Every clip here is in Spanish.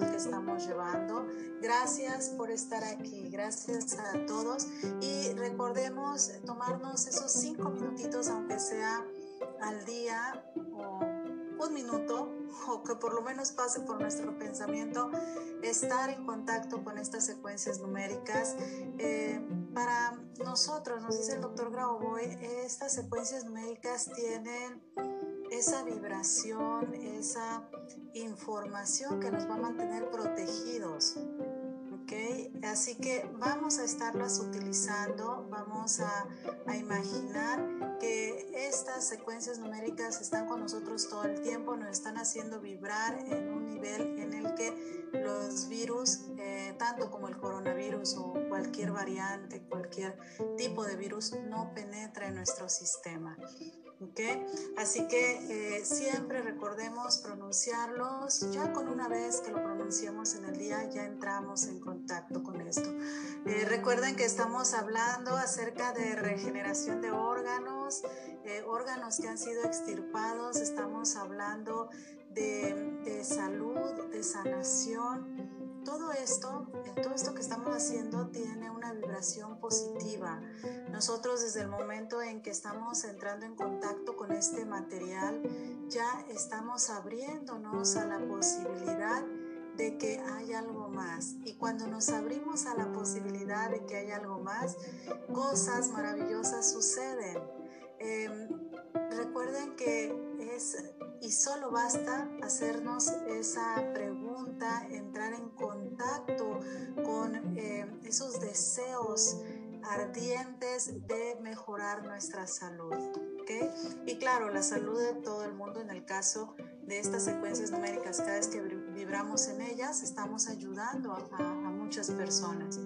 que estamos llevando. Gracias por estar aquí, gracias a todos y recordemos tomarnos esos cinco minutitos, aunque sea al día un minuto, o que por lo menos pase por nuestro pensamiento, estar en contacto con estas secuencias numéricas. Eh, para nosotros, nos dice el doctor Grauboy, estas secuencias numéricas tienen esa vibración, esa información que nos va a mantener protegidos. Así que vamos a estarlas utilizando, vamos a, a, imaginar que estas secuencias numéricas están con nosotros todo el tiempo, nos están haciendo vibrar en un nivel en el que los virus, eh, tanto como el coronavirus o cualquier variante, cualquier tipo de virus, no penetra en nuestro sistema. ¿Okay? Así que eh, siempre recordemos pronunciarlos. Ya con una vez que lo pronunciamos en el día, ya entramos en contacto con esto. Eh, recuerden que estamos hablando acerca de regeneración de órganos, eh, órganos que han sido extirpados. Estamos hablando de, de salud, de sanación todo esto, todo esto que estamos haciendo tiene una vibración positiva. Nosotros desde el momento en que estamos entrando en contacto con este material, ya estamos abriéndonos a la posibilidad de que hay algo más. Y cuando nos abrimos a la posibilidad de que hay algo más, cosas maravillosas suceden. Em, recuerden que es y solo basta hacernos esa pregunta, entrar en contacto con eh, esos deseos ardientes de mejorar nuestra salud. ¿okay? Y claro, la salud de todo el mundo en el caso de estas secuencias numéricas, cada vez que vibramos en ellas, estamos ayudando a, a muchas personas.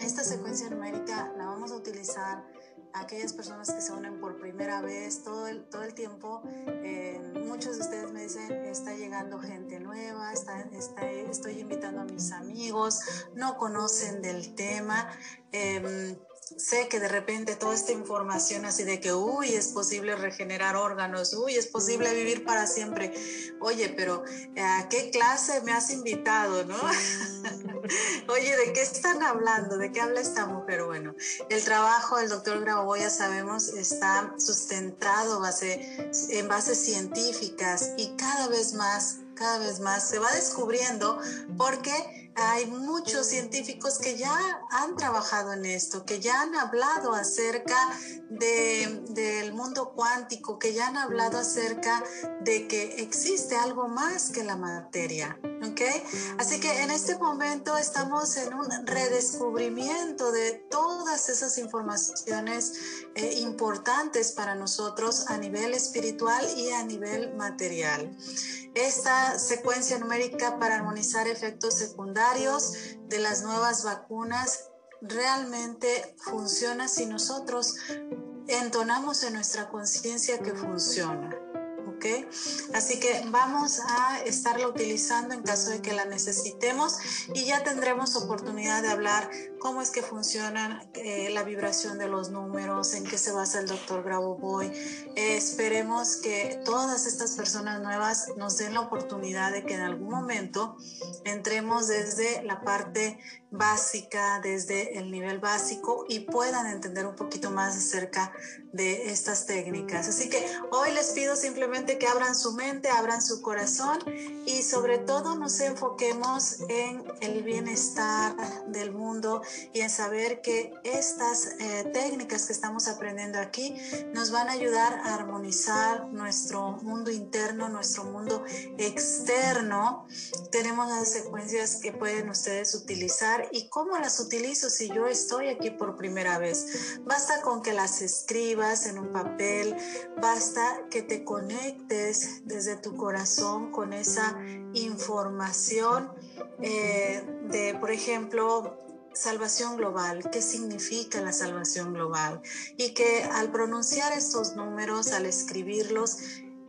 Esta secuencia numérica la vamos a utilizar aquellas personas que se unen por primera vez, todo el, todo el tiempo, eh, muchos de ustedes me dicen, está llegando gente nueva, está, estoy invitando a mis amigos, no conocen del tema. Eh, sé que de repente toda esta información así de que, uy, es posible regenerar órganos, uy, es posible vivir para siempre. Oye, pero ¿a qué clase me has invitado, no? Oye, ¿de qué están hablando? ¿De qué habla esta mujer? Bueno, el trabajo del doctor Grabo, sabemos, está sustentado base, en bases científicas y cada vez más, cada vez más se va descubriendo porque hay muchos científicos que ya han trabajado en esto, que ya han hablado acerca de, del mundo cuántico, que ya han hablado acerca de que existe algo más que la materia. ¿okay? Así que en este momento estamos en un redescubrimiento de todas esas informaciones eh, importantes para nosotros a nivel espiritual y a nivel material. Esta secuencia numérica para armonizar efectos secundarios de las nuevas vacunas realmente funciona si nosotros entonamos en nuestra conciencia que funciona. Así que vamos a estarla utilizando en caso de que la necesitemos y ya tendremos oportunidad de hablar cómo es que funciona eh, la vibración de los números, en qué se basa el doctor Grabovoi. Eh, esperemos que todas estas personas nuevas nos den la oportunidad de que en algún momento entremos desde la parte básica, desde el nivel básico y puedan entender un poquito más acerca de estas técnicas. Así que hoy les pido simplemente que abran su mente, abran su corazón y sobre todo nos enfoquemos en el bienestar del mundo y en saber que estas eh, técnicas que estamos aprendiendo aquí nos van a ayudar a armonizar nuestro mundo interno, nuestro mundo externo. Tenemos las secuencias que pueden ustedes utilizar y cómo las utilizo si yo estoy aquí por primera vez. Basta con que las escribas en un papel, basta que te conectes desde tu corazón con esa información eh, de, por ejemplo, salvación global, qué significa la salvación global y que al pronunciar estos números, al escribirlos,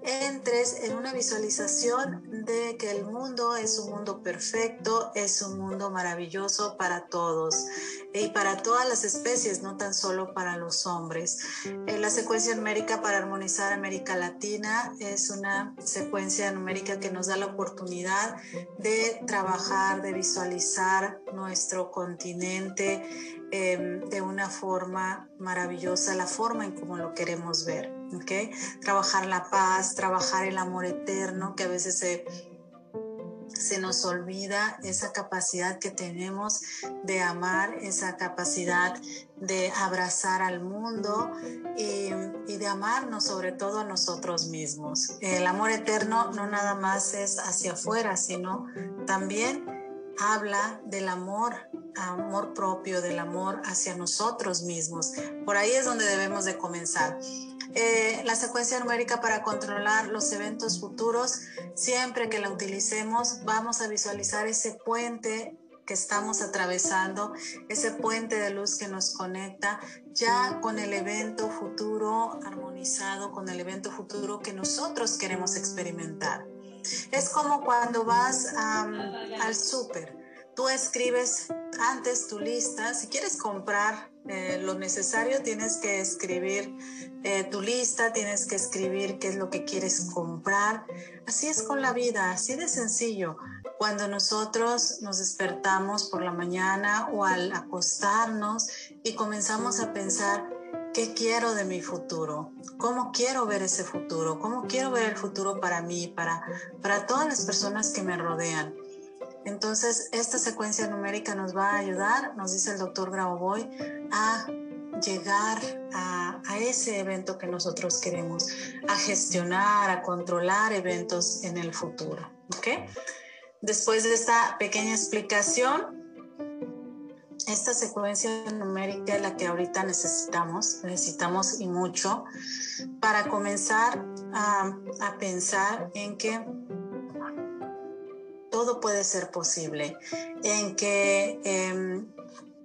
entres en una visualización de que el mundo es un mundo perfecto, es un mundo maravilloso para todos y para todas las especies, no tan solo para los hombres. Eh, la secuencia numérica para armonizar América Latina es una secuencia numérica que nos da la oportunidad de trabajar, de visualizar nuestro continente em, de una forma maravillosa, la forma en como lo queremos ver. Trabajar la paz, trabajar el amor eterno, que a veces se, se nos olvida esa capacidad que tenemos de amar, esa capacidad de abrazar al mundo y, y, de amarnos sobre todo a nosotros mismos. El amor eterno no nada más es hacia afuera, sino también habla del amor, amor propio, del amor hacia nosotros mismos. Por ahí es donde debemos de comenzar. Eh, la secuencia numérica para controlar los eventos futuros, siempre que la utilicemos, vamos a visualizar ese puente que estamos atravesando, ese puente de luz que nos conecta ya con el evento futuro armonizado, con el evento futuro que nosotros queremos experimentar. Es como cuando vas al súper, tú escribes antes tu lista, si quieres comprar eh, lo necesario, tienes que escribir eh, tu lista, tienes que escribir qué es lo que quieres comprar. Así es con la vida, así de sencillo. Cuando nosotros nos despertamos por la mañana o al acostarnos y comenzamos a pensar, ¿qué quiero de mi futuro? ¿Cómo quiero ver ese futuro? ¿Cómo quiero ver el futuro para mí, para, para todas las personas que me rodean? Entonces, esta secuencia numérica nos va a ayudar, nos dice el doctor Grauboy, a llegar a, ese evento que nosotros queremos, a gestionar, a controlar eventos en el futuro. Después de esta pequeña explicación, esta secuencia numérica es la que ahorita necesitamos, necesitamos y mucho, para comenzar a, pensar en que todo puede ser posible, en que em,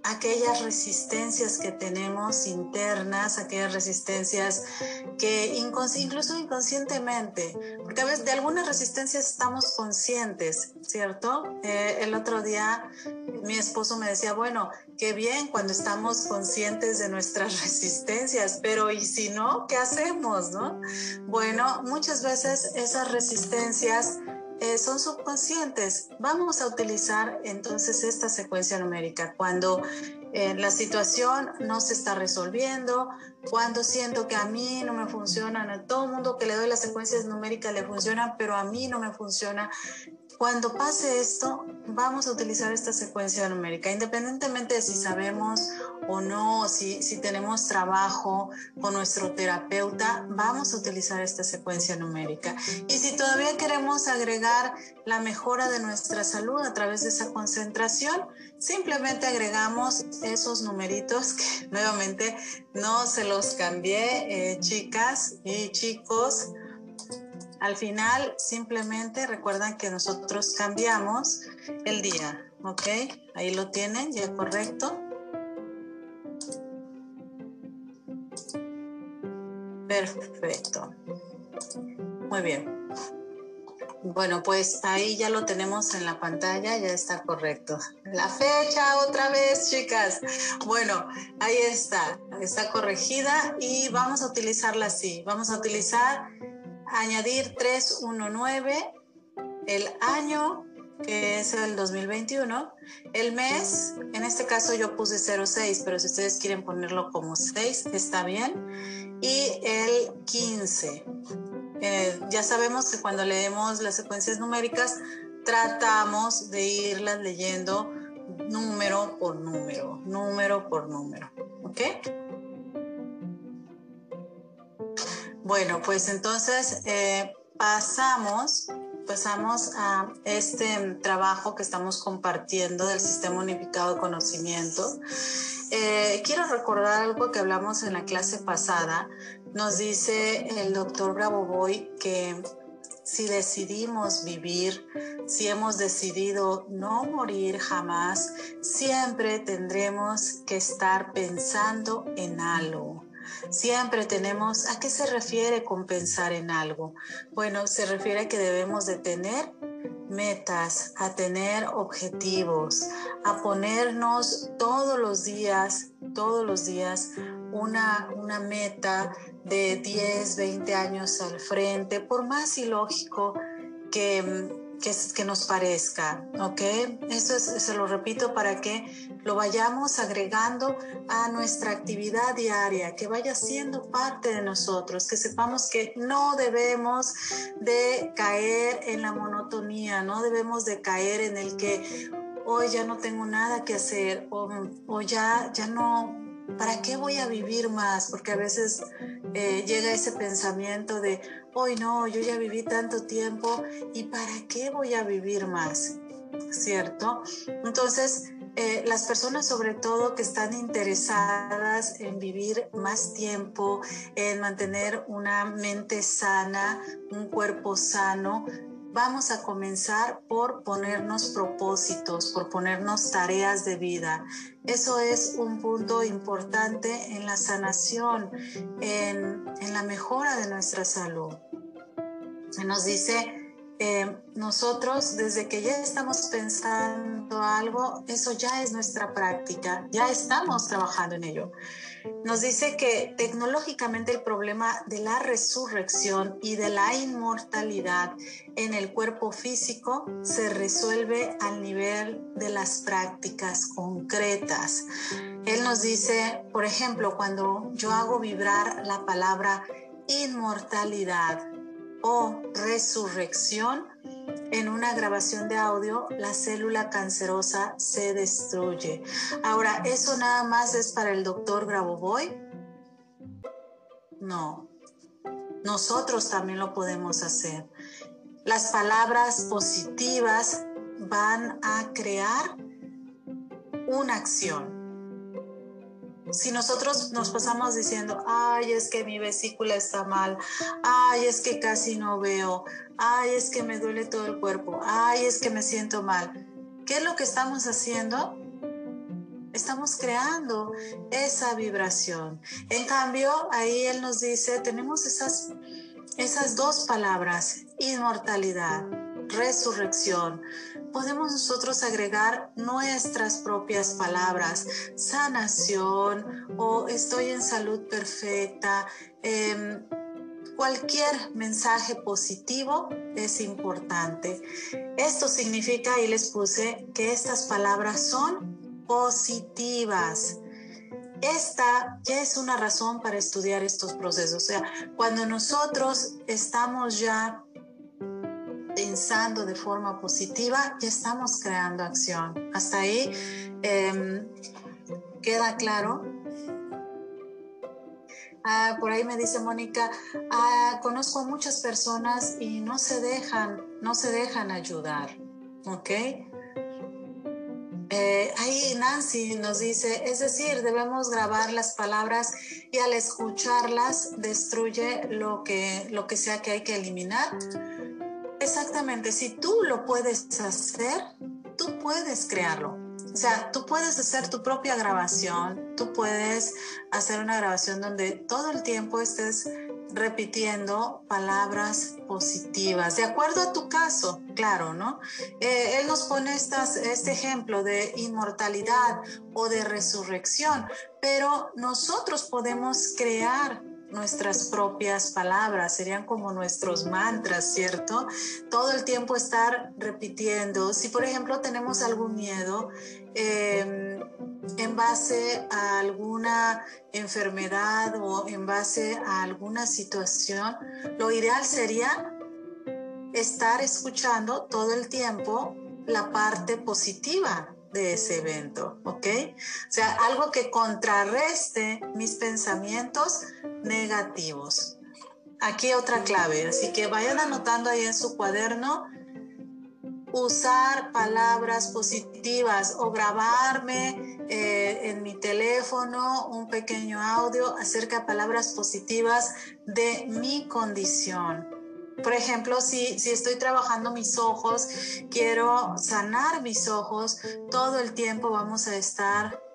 aquellas resistencias que tenemos internas, aquellas resistencias que incluso inconscientemente, porque a veces de algunas resistencias estamos conscientes, ¿cierto? Eh, el otro día mi esposo me decía, bueno, qué bien cuando estamos conscientes de nuestras resistencias, pero ¿y si no? ¿Qué hacemos, no? Bueno, muchas veces esas resistencias eh, son subconscientes. Vamos a utilizar entonces esta secuencia numérica cuando eh, la situación no se está resolviendo, cuando siento que a mí no me funcionan, a todo mundo que le doy las secuencias numéricas le funcionan, pero a mí no me funciona. Cuando pase esto, vamos a utilizar esta secuencia numérica, independientemente de si sabemos o no, si, si tenemos trabajo con nuestro terapeuta, vamos a utilizar esta secuencia numérica. Y si todavía queremos agregar la mejora de nuestra salud a través de esa concentración, simplemente agregamos esos numeritos que nuevamente no se los cambié, eh, chicas y chicos. Al final, simplemente recuerdan que nosotros cambiamos el día, ¿ok? Ahí lo tienen, ya correcto. Perfecto. Muy bien. Bueno, pues ahí ya lo tenemos en la pantalla, ya está correcto. La fecha otra vez, chicas. Bueno, ahí está, está corregida y vamos a utilizarla así. Vamos a utilizar, añadir 319, el año que es el 2021. El mes, en este caso yo puse 06, pero si ustedes quieren ponerlo como 6, está bien. Y el 15. Eh, ya sabemos que cuando leemos las secuencias numéricas, tratamos de irlas leyendo número por número, número por número. ¿Ok? Bueno, pues entonces eh, pasamos pasamos a este trabajo que estamos compartiendo del Sistema Unificado de Conocimiento, eh, quiero recordar algo que hablamos en la clase pasada. Nos dice el doctor Boy que si decidimos vivir, si hemos decidido no morir jamás, siempre tendremos que estar pensando en algo Siempre tenemos, ¿a qué se refiere con pensar en algo? Bueno, se refiere a que debemos de tener metas, a tener objetivos, a ponernos todos los días, todos los días una, una meta de 10, 20 años al frente, por más ilógico que, que, nos parezca, ¿ok? Eso es, se lo repito para que lo vayamos agregando a nuestra actividad diaria, que vaya siendo parte de nosotros, que sepamos que no debemos de caer en la monotonía, no debemos de caer en el que hoy ya no tengo nada que hacer o, o ya, ya no, ¿para qué voy a vivir más? Porque a veces eh, llega ese pensamiento de, hoy no, yo ya viví tanto tiempo y ¿para qué voy a vivir más? ¿Cierto? Entonces, eh, las personas sobre todo que están interesadas en vivir más tiempo, en mantener una mente sana, un cuerpo sano, vamos a comenzar por ponernos propósitos, por ponernos tareas de vida. Eso es un punto importante en la sanación, en, en la mejora de nuestra salud. Nos dice eh, nosotros desde que ya estamos pensando algo, eso ya es nuestra práctica, ya estamos trabajando en ello. Nos dice que tecnológicamente el problema de la resurrección y de la inmortalidad en el cuerpo físico se resuelve al nivel de las prácticas concretas. Él nos dice, por ejemplo, cuando yo hago vibrar la palabra inmortalidad, o resurrección, en una grabación de audio, la célula cancerosa se destruye. Ahora, ¿eso nada más es para el doctor Grabovoi? No. Nosotros también lo podemos hacer. Las palabras positivas van a crear una acción si nosotros nos pasamos diciendo, ay, es que mi vesícula está mal, ay, es que casi no veo, ay, es que me duele todo el cuerpo, ay, es que me siento mal, ¿qué es lo que estamos haciendo? Estamos creando esa vibración. En cambio, ahí él nos dice, tenemos esas, esas dos palabras, inmortalidad, resurrección podemos nosotros agregar nuestras propias palabras, sanación o estoy en salud perfecta. Em, cualquier mensaje positivo es importante. Esto significa, y les puse, que estas palabras son positivas. Esta ya es una razón para estudiar estos procesos. O sea, cuando nosotros estamos ya pensando de forma positiva, ya estamos creando acción. Hasta ahí em, queda claro. Ah, por ahí me dice Mónica, ah, conozco a muchas personas y no se dejan, no se dejan ayudar, ¿ok? Eh, ahí Nancy nos dice, es decir, debemos grabar las palabras y al escucharlas destruye lo que, lo que sea que hay que eliminar Exactamente, si tú lo puedes hacer, tú puedes crearlo. O sea, tú puedes hacer tu propia grabación, tú puedes hacer una grabación donde todo el tiempo estés repitiendo palabras positivas, de acuerdo a tu caso, claro, ¿no? Eh, él nos pone estas, este ejemplo de inmortalidad o de resurrección, pero nosotros podemos crear nuestras propias palabras, serían como nuestros mantras, ¿cierto? Todo el tiempo estar repitiendo. Si por ejemplo tenemos algún miedo em, en base a alguna enfermedad o en base a alguna situación, lo ideal sería estar escuchando todo el tiempo la parte positiva de ese evento, ¿ok? O sea, algo que contrarreste mis pensamientos negativos. Aquí otra clave, así que vayan anotando ahí en su cuaderno usar palabras positivas o grabarme eh, en mi teléfono un pequeño audio acerca de palabras positivas de mi condición. Por ejemplo, si, si estoy trabajando mis ojos, quiero sanar mis ojos, todo el tiempo vamos a estar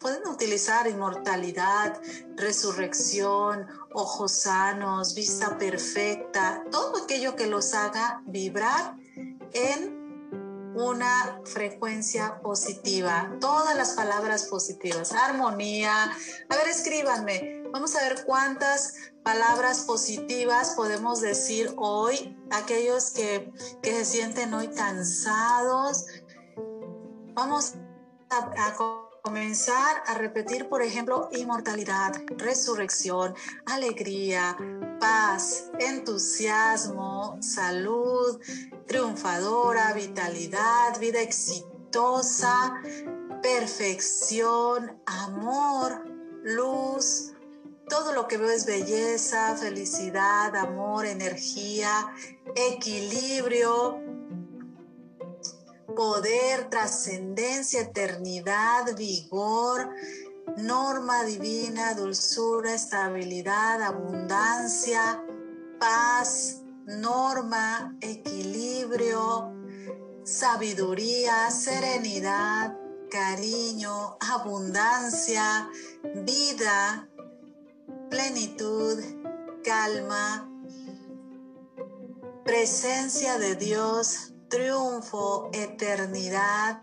pueden utilizar inmortalidad, resurrección, ojos sanos, vista perfecta, todo aquello que los haga vibrar en una frecuencia positiva, todas las palabras positivas, armonía. A ver, escríbanme, vamos a ver cuántas palabras positivas podemos decir hoy, aquellos que, que se sienten hoy cansados. Vamos a, a comenzar a repetir, por ejemplo, inmortalidad, resurrección, alegría, paz, entusiasmo, salud, triunfadora, vitalidad, vida exitosa, perfección, amor, luz. Todo lo que veo es belleza, felicidad, amor, energía, equilibrio, poder, trascendencia, eternidad, vigor, norma divina, dulzura, estabilidad, abundancia, paz, norma, equilibrio, sabiduría, serenidad, cariño, abundancia, vida, plenitud, calma, presencia de Dios, triunfo, eternidad,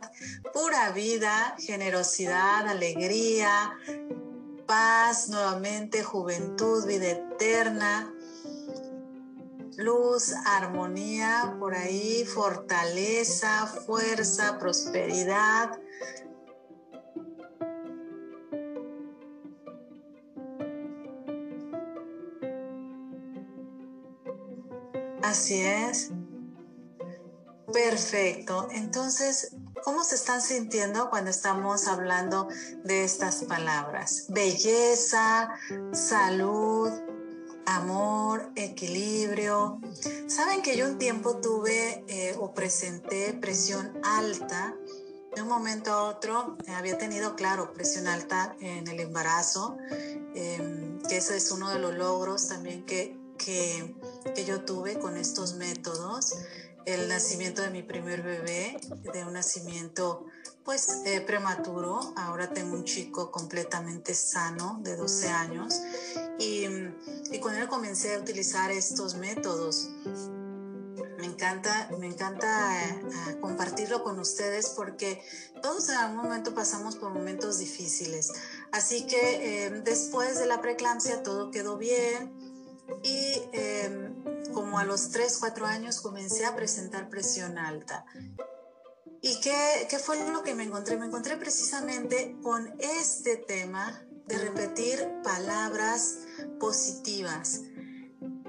pura vida, generosidad, alegría, paz, nuevamente juventud, vida eterna, luz, armonía, por ahí, fortaleza, fuerza, prosperidad. Así es. Perfecto. Entonces, ¿cómo se están sintiendo cuando estamos hablando de estas palabras? Belleza, salud, amor, equilibrio. Saben que yo un tiempo tuve eh, o presenté presión alta. De un momento a otro eh, había tenido, claro, presión alta en el embarazo, em, que ese es uno de los logros también que, que, que yo tuve con estos métodos el nacimiento de mi primer bebé, de un nacimiento pues eh, prematuro. Ahora tengo un chico completamente sano de 12 años y, y con él comencé a utilizar estos métodos. Me encanta, me encanta eh, compartirlo con ustedes porque todos en algún momento pasamos por momentos difíciles. Así que eh, después de la preeclampsia todo quedó bien y como a los 3, 4 años comencé a presentar presión alta. ¿Y qué, qué fue lo que me encontré? Me encontré precisamente con este tema de repetir palabras positivas.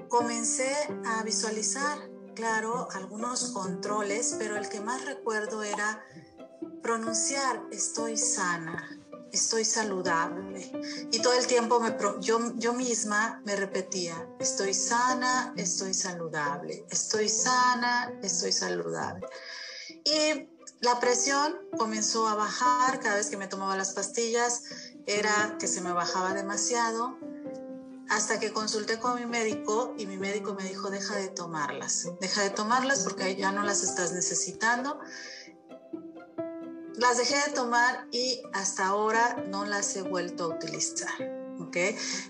Comencé a visualizar, claro, algunos controles, pero el que más recuerdo era pronunciar estoy sana, estoy saludable. Y todo el tiempo yo, yo misma me repetía, estoy sana, estoy saludable, estoy sana, estoy saludable. Y la presión comenzó a bajar cada vez que me tomaba las pastillas, era que se me bajaba demasiado, hasta que consulté con mi médico y mi médico me dijo, deja de tomarlas, deja de tomarlas porque ya no las estás necesitando las dejé de tomar y hasta ahora no las he vuelto a utilizar. ¿ok?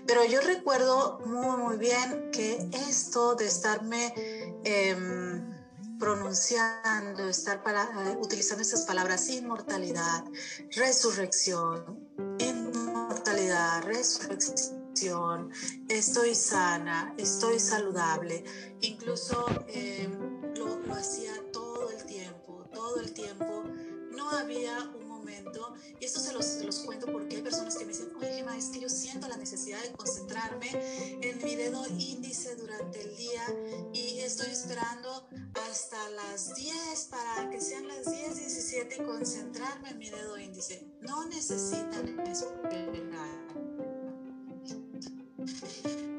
Pero yo recuerdo muy, muy bien que esto de estarme em, pronunciando, estar para, eh, utilizando estas palabras, inmortalidad, resurrección, inmortalidad, resurrección, estoy sana, estoy saludable, incluso lo, lo hacía todo el tiempo, todo el tiempo había un momento, y esto se los, se los, cuento porque hay personas que me dicen, oye Gemma, es que yo siento la necesidad de concentrarme en mi dedo índice durante el día y estoy esperando hasta las 10 para que sean las 10, 17 y concentrarme en mi dedo índice. No necesitan esperar.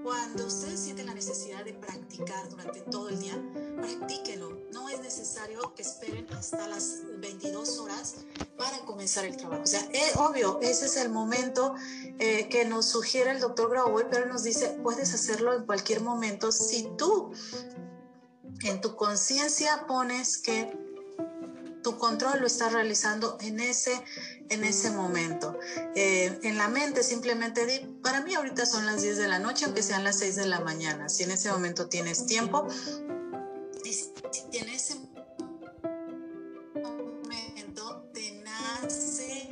Cuando ustedes sienten la necesidad de practicar durante todo el día, practíquenlo. No es necesario que esperen hasta las 22 horas para comenzar el trabajo. O sea, es obvio, ese es el momento eh, que nos sugiere el doctor Grauboy, pero nos dice, puedes hacerlo en cualquier momento si tú en tu conciencia pones que tu control lo estás realizando en ese, en ese momento. Eh, en la mente simplemente di, para mí ahorita son las 10 de la noche, aunque sean las 6 de la mañana. Si en ese momento tienes tiempo, y si en ese momento te nace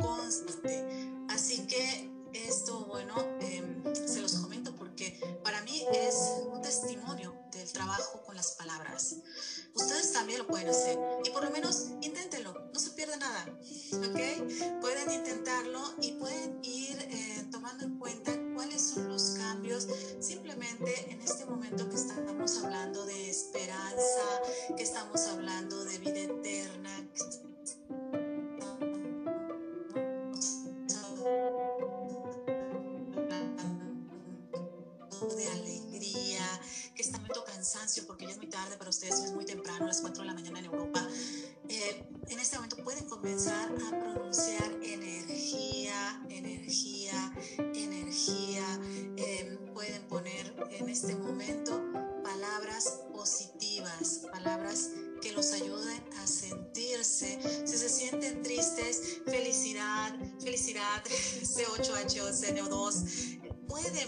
constante. Así que esto, bueno, em, se los comento porque para mí es un testimonio del trabajo con las palabras. Ustedes también lo pueden hacer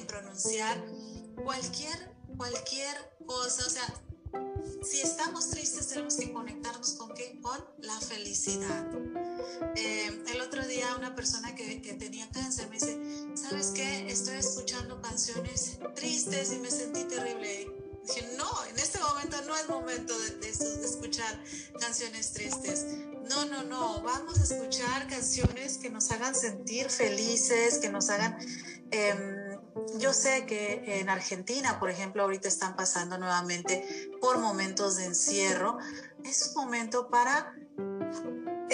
pueden pronunciar cualquier, cualquier cosa, o sea, si estamos tristes tenemos que conectarnos con qué? Con la felicidad. Eh, el otro día una persona que, que, tenía cáncer me dice, ¿sabes qué? Estoy escuchando canciones tristes y me sentí terrible. Dije, no, en este momento no es momento de, de, de escuchar canciones tristes. No, no, no, vamos a escuchar canciones que nos hagan sentir felices, que nos hagan... Eh, yo sé que en Argentina, por ejemplo, ahorita están pasando nuevamente por momentos de encierro. Es un momento para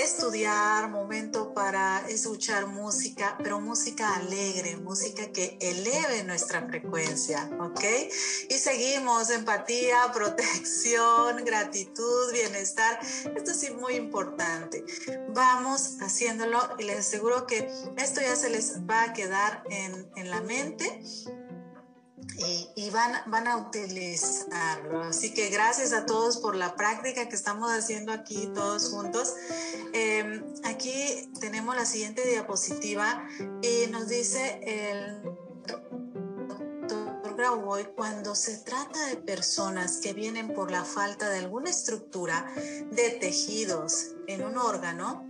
estudiar, momento para escuchar música, pero música alegre, música que eleve nuestra frecuencia, ¿ok? Y seguimos, empatía, protección, gratitud, bienestar. Esto es muy importante. Vamos haciéndolo y les aseguro que esto ya se les va a quedar en, en la mente y, y, van, van a utilizarlo. Así que gracias a todos por la práctica que estamos haciendo aquí todos juntos. Eh, aquí tenemos la siguiente diapositiva y nos dice el doctor Grauboy, cuando se trata de personas que vienen por la falta de alguna estructura de tejidos en un órgano,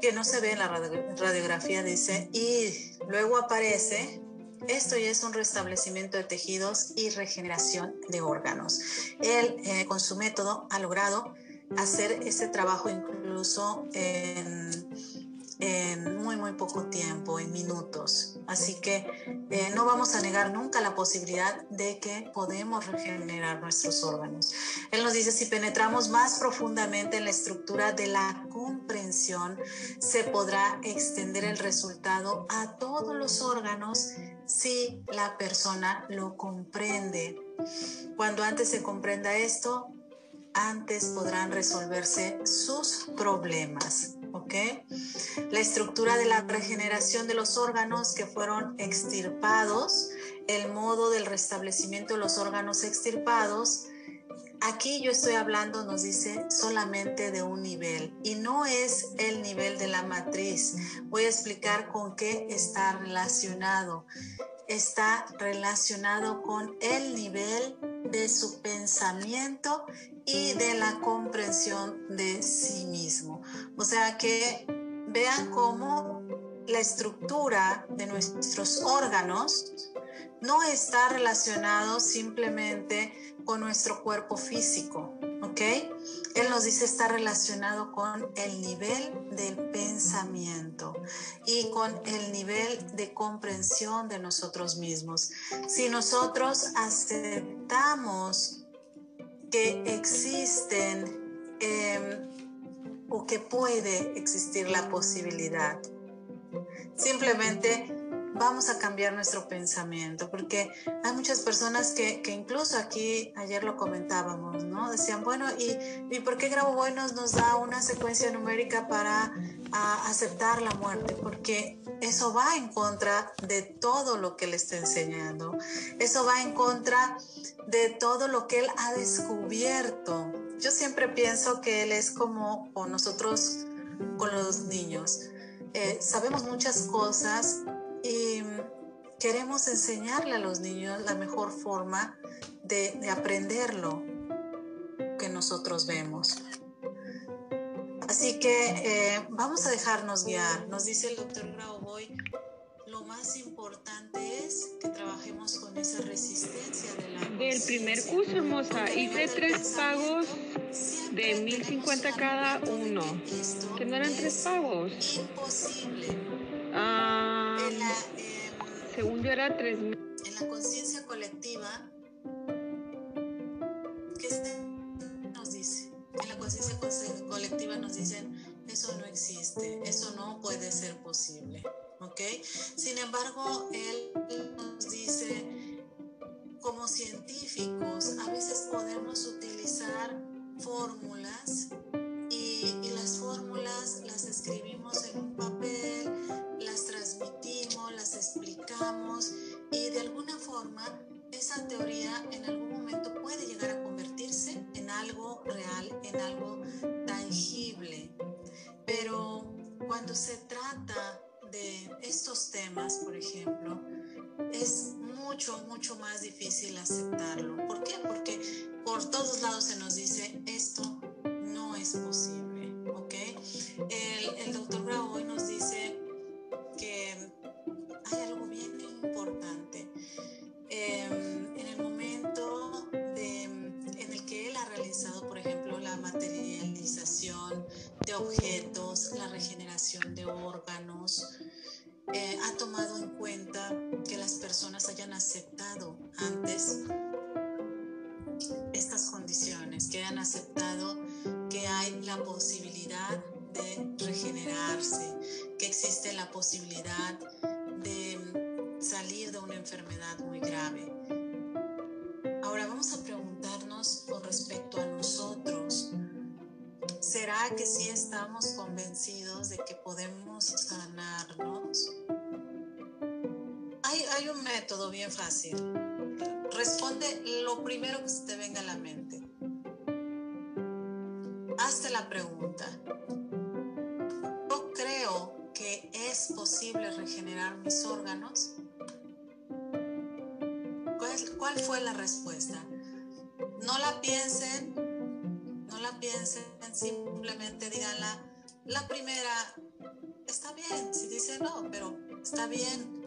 que no se ve en la radiografía, dice, y luego aparece esto ya es un restablecimiento de tejidos y regeneración de órganos. Él, eh, con su método, ha logrado hacer ese trabajo incluso en, en muy, muy poco tiempo, en minutos. Así que eh, no vamos a negar nunca la posibilidad de que podemos regenerar nuestros órganos. Él nos dice, si penetramos más profundamente en la estructura de la comprensión, se podrá extender el resultado a todos los órganos si la persona lo comprende. Cuando antes se comprenda esto, antes podrán resolverse sus problemas. ¿Ok? La estructura de la regeneración de los órganos que fueron extirpados, el modo del restablecimiento de los órganos extirpados, Aquí yo estoy hablando, nos dice, solamente de un nivel y no es el nivel de la matriz. Voy a explicar con qué está relacionado. Está relacionado con el nivel de su pensamiento y de la comprensión de sí mismo. O sea que vean cómo la estructura de nuestros órganos no está relacionado simplemente con nuestro cuerpo físico, ¿ok? Él nos dice está relacionado con el nivel del pensamiento y con el nivel de comprensión de nosotros mismos. Si nosotros aceptamos que existen eh, o que puede existir la posibilidad, simplemente vamos a cambiar nuestro pensamiento, porque hay muchas personas que, que incluso aquí ayer lo comentábamos, ¿no? Decían, bueno, ¿y, ¿y por qué Grabo Buenos nos da una secuencia numérica para a, aceptar la muerte? Porque eso va en contra de todo lo que él está enseñando, eso va en contra de todo lo que él ha descubierto. Yo siempre pienso que él es como con nosotros, con los niños eh, sabemos muchas cosas y queremos enseñarle a los niños la mejor forma de, de aprenderlo que nosotros vemos. Así que eh, vamos a dejarnos guiar. Nos dice el doctor Grauboy, lo más importante es que trabajemos con esa resistencia de la Del primer curso, hermosa, hice tres pagos de 1050 cada uno. Que no eran tres pagos. Imposible. Ah, En la, según yo era tres mil. en la conciencia colectiva, ¿qué nos dice? En la conciencia colectiva nos dicen, eso no existe, eso no puede ser posible, ¿ok? Sin embargo, él nos dice, como científicos, a veces podemos utilizar fórmulas y, y las fórmulas las escribimos en un papel, y de alguna forma esa teoría en algún momento puede llegar a convertirse en algo real, en algo tangible. Pero cuando se trata de estos temas, por ejemplo, es mucho, mucho más difícil aceptarlo. ¿Por qué? Porque por todos lados se nos dice esto no es posible, ¿ok? El, el doctor Bravo hoy nos importante. Eh, en el momento de, en el que él ha realizado, por ejemplo, la materialización de objetos, la regeneración de órganos, eh, ha tomado en cuenta que las personas hayan aceptado antes estas condiciones, que hayan aceptado que hay la posibilidad de regenerarse, que existe la posibilidad enfermedad muy grave. Ahora vamos a preguntarnos con respecto a nosotros, ¿será que sí estamos convencidos de que podemos sanarnos? Hay, hay un método bien fácil. Responde lo primero que se te venga a la mente. Hazte la pregunta. Yo creo que es posible regenerar mis órganos. ¿Cuál, fue la respuesta? No la piensen, no la piensen, simplemente díganla. La primera, está bien, si dice no, pero está bien,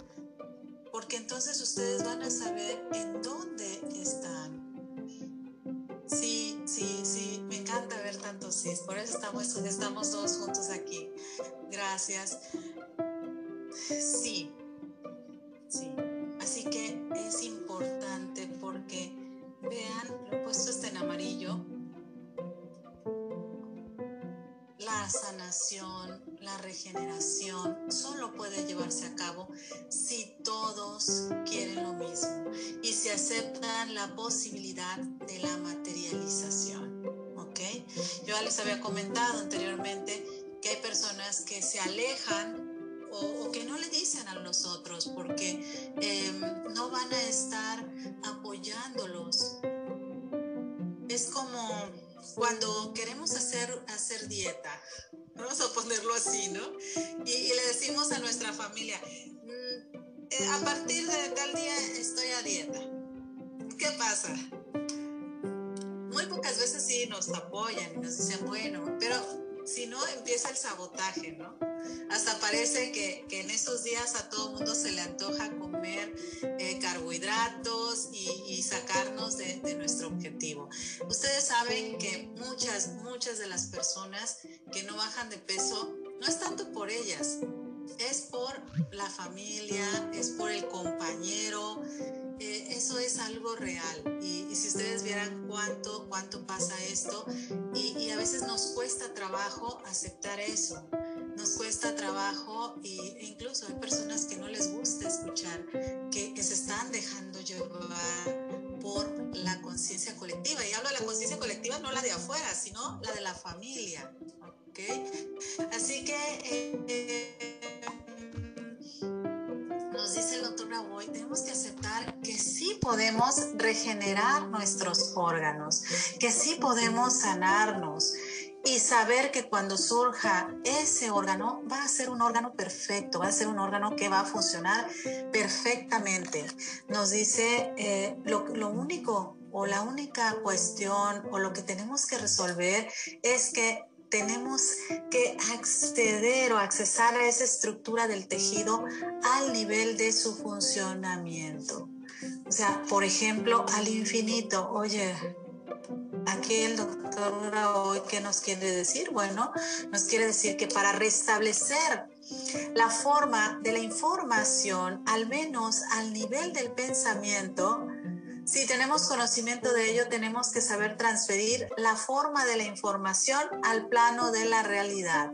porque entonces ustedes van a saber en dónde están. Sí, sí, sí, me encanta ver tantos sí, por eso estamos, estamos todos juntos aquí. Gracias. Sí, sí. Así que es importante porque vean, lo he puesto este en amarillo, la sanación, la regeneración solo puede llevarse a cabo si todos quieren lo mismo y si aceptan la posibilidad de la materialización. ¿Ok? Yo ya les había comentado anteriormente que hay personas que se alejan o, o que no le dicen a los otros porque eh, no van a estar apoyándolos. Es como cuando queremos hacer, hacer dieta, vamos a ponerlo así, ¿no? Y, y le decimos a nuestra familia, "Mm, eh, a partir de tal día estoy a dieta. ¿Qué pasa? Muy pocas veces sí nos apoyan y nos dicen, bueno, pero si no empieza el sabotaje, ¿no? Hasta parece que, que en estos días a todo mundo se le antoja comer eh, carbohidratos y, sacarnos de, nuestro objetivo. Ustedes saben que muchas, muchas de las personas que no bajan de peso no es tanto por ellas, es por la familia, es por el compañero. Eh, eso es algo real y, si ustedes vieran cuánto, cuánto pasa esto y, a veces nos cuesta trabajo aceptar eso nos cuesta trabajo e incluso hay personas que no les gusta escuchar que, se están dejando llevar por la conciencia colectiva. Y hablo de la conciencia colectiva no la de afuera, sino la de la familia. ¿okay? Así que eh, nos dice el doctor Bravoy, tenemos que aceptar que sí podemos regenerar nuestros órganos, que sí podemos sanarnos y saber que cuando surja ese órgano va a ser un órgano perfecto, va a ser un órgano que va a funcionar perfectamente. Nos dice eh, lo, lo único o la única cuestión o lo que tenemos que resolver es que tenemos que acceder o accesar a esa estructura del tejido al nivel de su funcionamiento. O sea, por ejemplo, al infinito. Oye, aquí el doctor hoy, ¿qué nos quiere decir? Bueno, nos quiere decir que para restablecer la forma de la información, al menos al nivel del pensamiento, si tenemos conocimiento de ello, tenemos que saber transferir la forma de la información al plano de la realidad.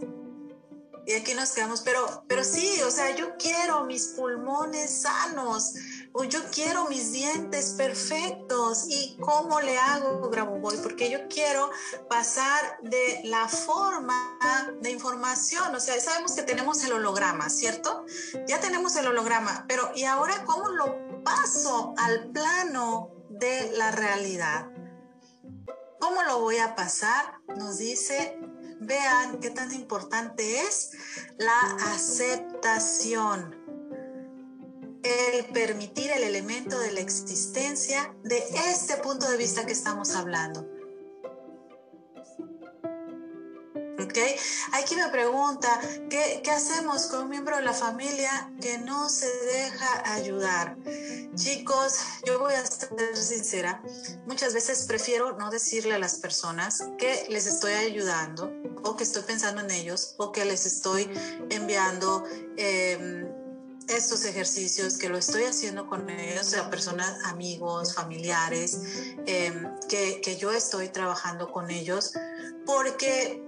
Y aquí nos quedamos, pero, pero sí, o sea, yo quiero mis pulmones sanos, o yo quiero mis dientes perfectos. ¿Y cómo le hago, Grabovoi? Porque yo quiero pasar de la forma de información, o sea, sabemos que tenemos el holograma, ¿cierto? Ya tenemos el holograma, pero ¿y ahora cómo lo paso al plano de la realidad. ¿Cómo lo voy a pasar? Nos dice, vean qué tan importante es la aceptación. El permitir el elemento de la existencia de este punto de vista que estamos hablando. ¿Okay? Hay quien me pregunta, ¿qué, ¿qué, hacemos con un miembro de la familia que no se deja ayudar? Chicos, yo voy a ser sincera, muchas veces prefiero no decirle a las personas que les estoy ayudando o que estoy pensando en ellos o que les estoy enviando eh, estos ejercicios, que lo estoy haciendo con ellos, o sea, personas, amigos, familiares, eh, que, que yo estoy trabajando con elos, porque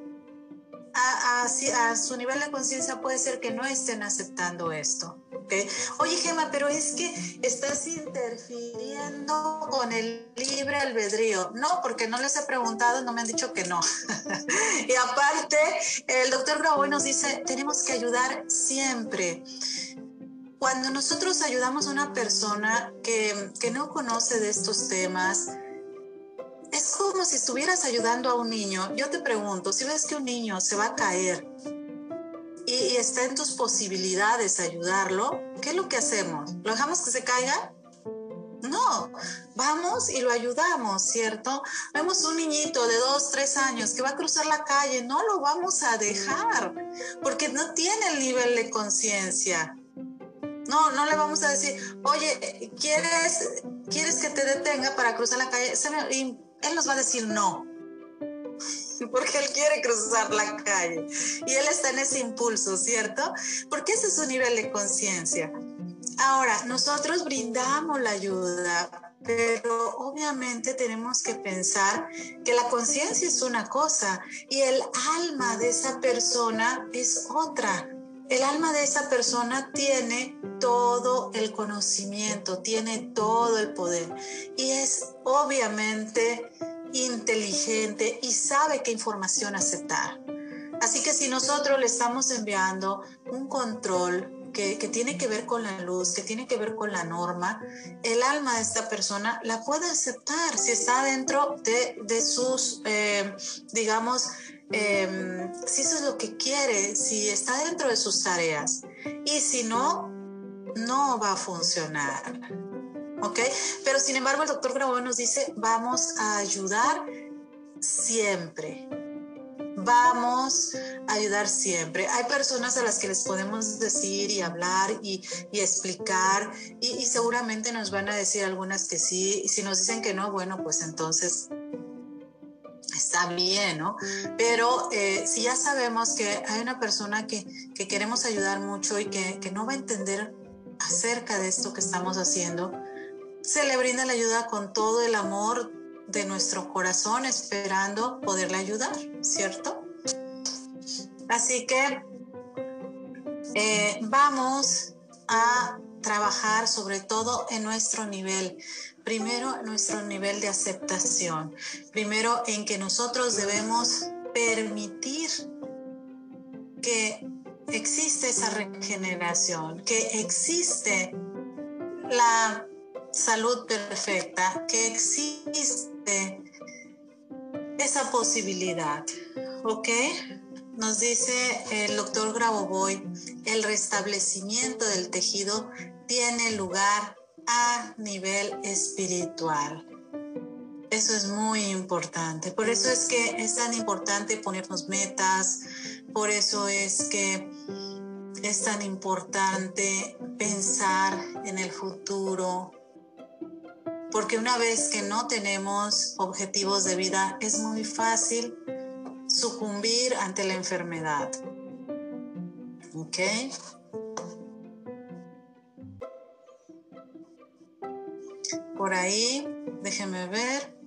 a, a, su nivel de conciencia puede ser que no estén aceptando esto. ¿okay? Oye, Gema, pero es que estás interfiriendo con el libre albedrío. No, porque no les he preguntado, no me han dicho que no. y aparte, el doctor Graboy nos dice, tenemos que ayudar siempre. Cuando nosotros ayudamos a una persona que, que no conoce de estos temas, es como si estuvieras ayudando a un niño. Yo te pregunto, si ves que un niño se va a caer y, está en tus posibilidades ayudarlo, ¿qué es lo que hacemos? ¿Lo dejamos que se caiga? No, vamos y lo ayudamos, ¿cierto? Vemos un niñito de dos, tres años que va a cruzar la calle, no lo vamos a dejar porque no tiene el nivel de conciencia. No, no le vamos a decir, oye, ¿quieres, ¿quieres que te detenga para cruzar la calle? Me, él nos va a decir no, porque él quiere cruzar la calle y él está en ese impulso, ¿cierto? Porque ese es su nivel de conciencia. Ahora, nosotros brindamos la ayuda, pero obviamente tenemos que pensar que la conciencia es una cosa y el alma de esa persona es otra. El alma de esa persona tiene todo el conocimiento, tiene todo el poder y es obviamente inteligente y sabe qué información aceptar. Así que si nosotros le estamos enviando un control que, tiene que ver con la luz, que tiene que ver con la norma, el alma de esta persona la puede aceptar si está dentro de, sus, eh, digamos, Em, si eso es lo que quiere, si está dentro de sus tareas. Y si no, no va a funcionar. ¿Ok? Pero sin embargo, el doctor Grabo nos dice, vamos a ayudar siempre. Vamos a ayudar siempre. Hay personas a las que les podemos decir y hablar y, explicar y, y seguramente nos van a decir algunas que sí. Y si nos dicen que no, bueno, pues entonces está bien, ¿no? Pero eh, si ya sabemos que hay una persona que, queremos ayudar mucho y que, que, no va a entender acerca de esto que estamos haciendo, se le brinda la ayuda con todo el amor de nuestro corazón, esperando poderle ayudar, ¿cierto? Así que eh, vamos a trabajar sobre todo en nuestro nivel primero nuestro nivel de aceptación, primero en que nosotros debemos permitir que existe esa regeneración, que existe la salud perfecta, que existe esa posibilidad. ¿ok? Nos dice el doctor Grabovoi, el restablecimiento del tejido tiene lugar a nivel espiritual. Eso es muy importante. Por eso es que es tan importante ponernos metas. Por eso es que es tan importante pensar en el futuro. Porque una vez que no tenemos objetivos de vida, es muy fácil sucumbir ante la enfermedad. ¿Ok? Por ahí, déjenme ver.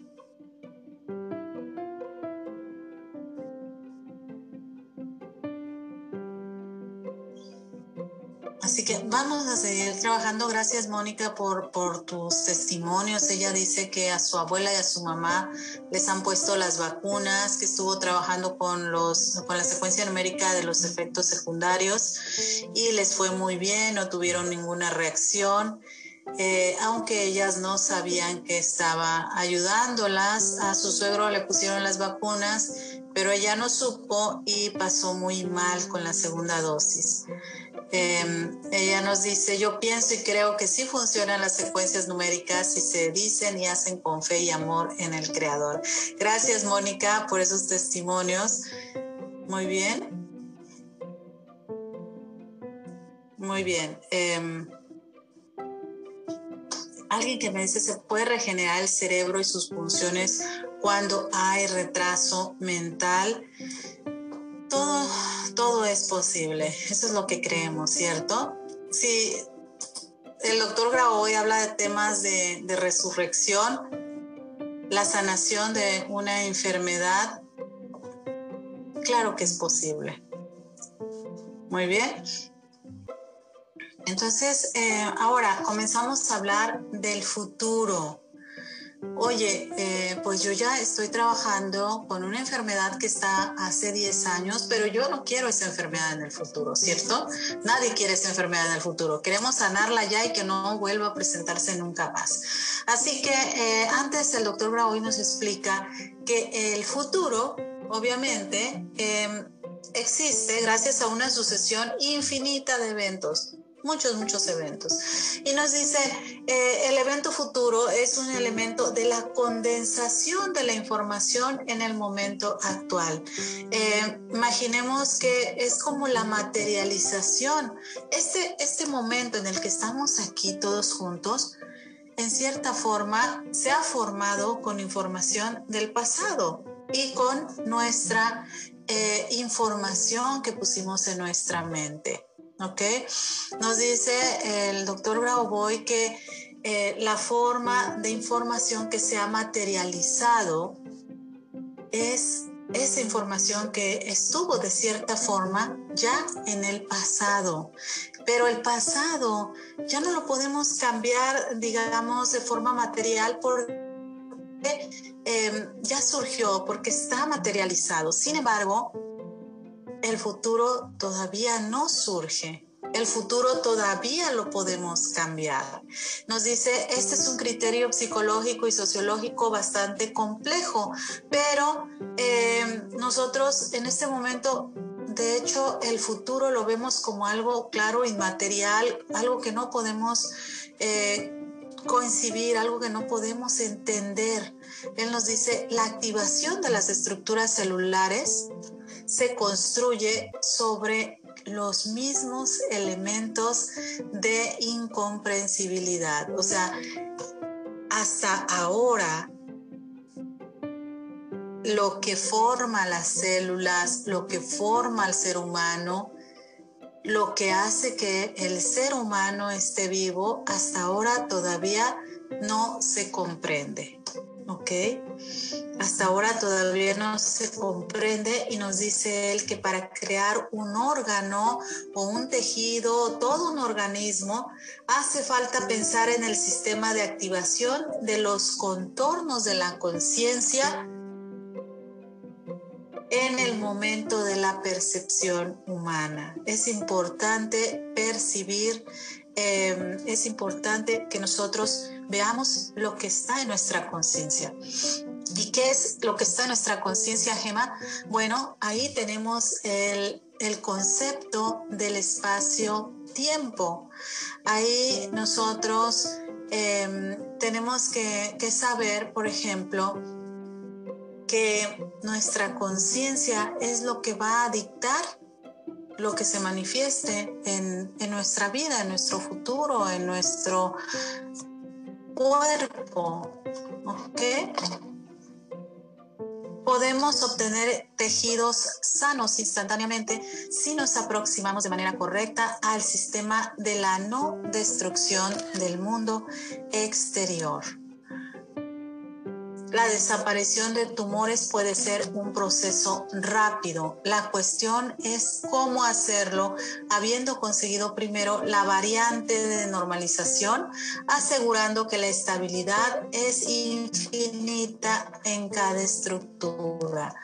Que vamos a seguir trabajando. Gracias, Mónica, por, por tus testimonios. Ella dice que a su abuela y a su mamá les han puesto las vacunas, que estuvo trabajando con, los, con la secuencia numérica de los efectos secundarios y les fue muy bien, no tuvieron ninguna reacción. Eh, aunque ellas no sabían que estaba ayudándolas, a su suegro le pusieron las vacunas, pero ella no supo y pasó muy mal con la segunda dosis. Em, ella nos dice, yo pienso y creo que sí funcionan las secuencias numéricas si se dicen y hacen con fe y amor en el Creador. Gracias, Mónica, por esos testimonios. Muy bien. Muy bien. Em, alguien que me dice, ¿se puede regenerar el cerebro y sus funciones cuando hay retraso mental? Todo todo es posible. Eso es lo que creemos, ¿cierto? Sí, el doctor hoy habla de temas de, de resurrección, la sanación de una enfermedad. Claro que es posible. Muy bien. Entonces, eh, ahora comenzamos a hablar del futuro oye, eh, pues yo ya estoy trabajando con una enfermedad que está hace 10 años, pero yo no quiero esa enfermedad en el futuro, ¿cierto? Nadie quiere esa enfermedad en el futuro. Queremos sanarla ya y que no vuelva a presentarse nunca más. Así que eh, antes el doctor hoy nos explica que el futuro, obviamente, em, existe gracias a una sucesión infinita de eventos muchos, muchos eventos. Y nos dice, eh, el evento futuro es un elemento de la condensación de la información en el momento actual. Eh, imaginemos que es como la materialización. Este, este momento en el que estamos aquí todos juntos, en cierta forma, se ha formado con información del pasado y con nuestra eh, información que pusimos en nuestra mente. ¿Ok? Nos dice el doctor Boy que eh, la forma de información que se ha materializado es esa información que estuvo de cierta forma ya en el pasado. Pero el pasado ya no lo podemos cambiar, digamos, de forma material porque em, ya surgió, porque está materializado. Sin embargo, el futuro todavía no surge. El futuro todavía lo podemos cambiar. Nos dice, este es un criterio psicológico y sociológico bastante complejo, pero eh, nosotros en este momento, de hecho, el futuro lo vemos como algo claro, inmaterial, algo que no podemos eh, coincidir, algo que no podemos entender. Él nos dice, la activación de las estructuras celulares se construye sobre los mismos elementos de incomprensibilidad. O sea, hasta ahora lo que forma las células, lo que forma al ser humano, lo que hace que el ser humano esté vivo, hasta ahora todavía no se comprende. ¿Ok? hasta ahora todavía no se comprende y nos dice él que para crear un órgano o un tejido, todo un organismo, hace falta pensar en el sistema de activación de los contornos de la conciencia en el momento de la percepción humana. Es importante percibir, eh, es importante que nosotros veamos lo que está en nuestra conciencia. ¿Y qué es lo que está en nuestra conciencia, Gema? Bueno, ahí tenemos el, el concepto del espacio-tiempo. Ahí nosotros em, tenemos que, que saber, por ejemplo, que nuestra conciencia es lo que va a dictar lo que se manifieste en, en, nuestra vida, en nuestro futuro, en nuestro cuerpo. ¿Ok? Podemos obtener tejidos sanos instantáneamente si nos aproximamos de manera correcta al sistema de la no destrucción del mundo exterior. La desaparición de tumores puede ser un proceso rápido. La cuestión es cómo hacerlo, habiendo conseguido primero la variante de normalización, asegurando que la estabilidad es infinita en cada estructura.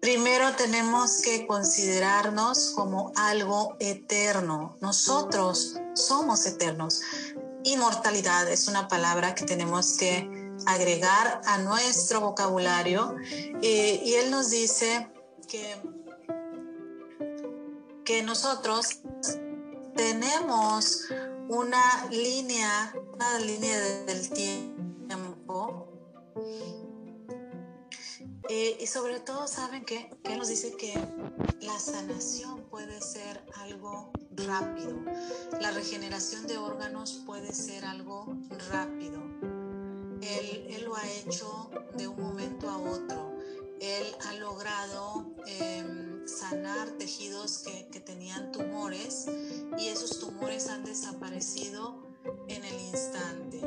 Primero tenemos que considerarnos como algo eterno. Nosotros somos eternos. Inmortalidad es una palabra que tenemos que agregar a nuestro vocabulario. Eh, y él nos dice que, que nosotros tenemos una línea, una línea del tiempo. Eh, y sobre todo saben que, que nos dice que la sanación puede ser algo rápido, la regeneración de órganos puede ser algo rápido él, lo ha hecho de un momento a otro. Él ha logrado em, sanar tejidos que, que tenían tumores y esos tumores han desaparecido en el instante.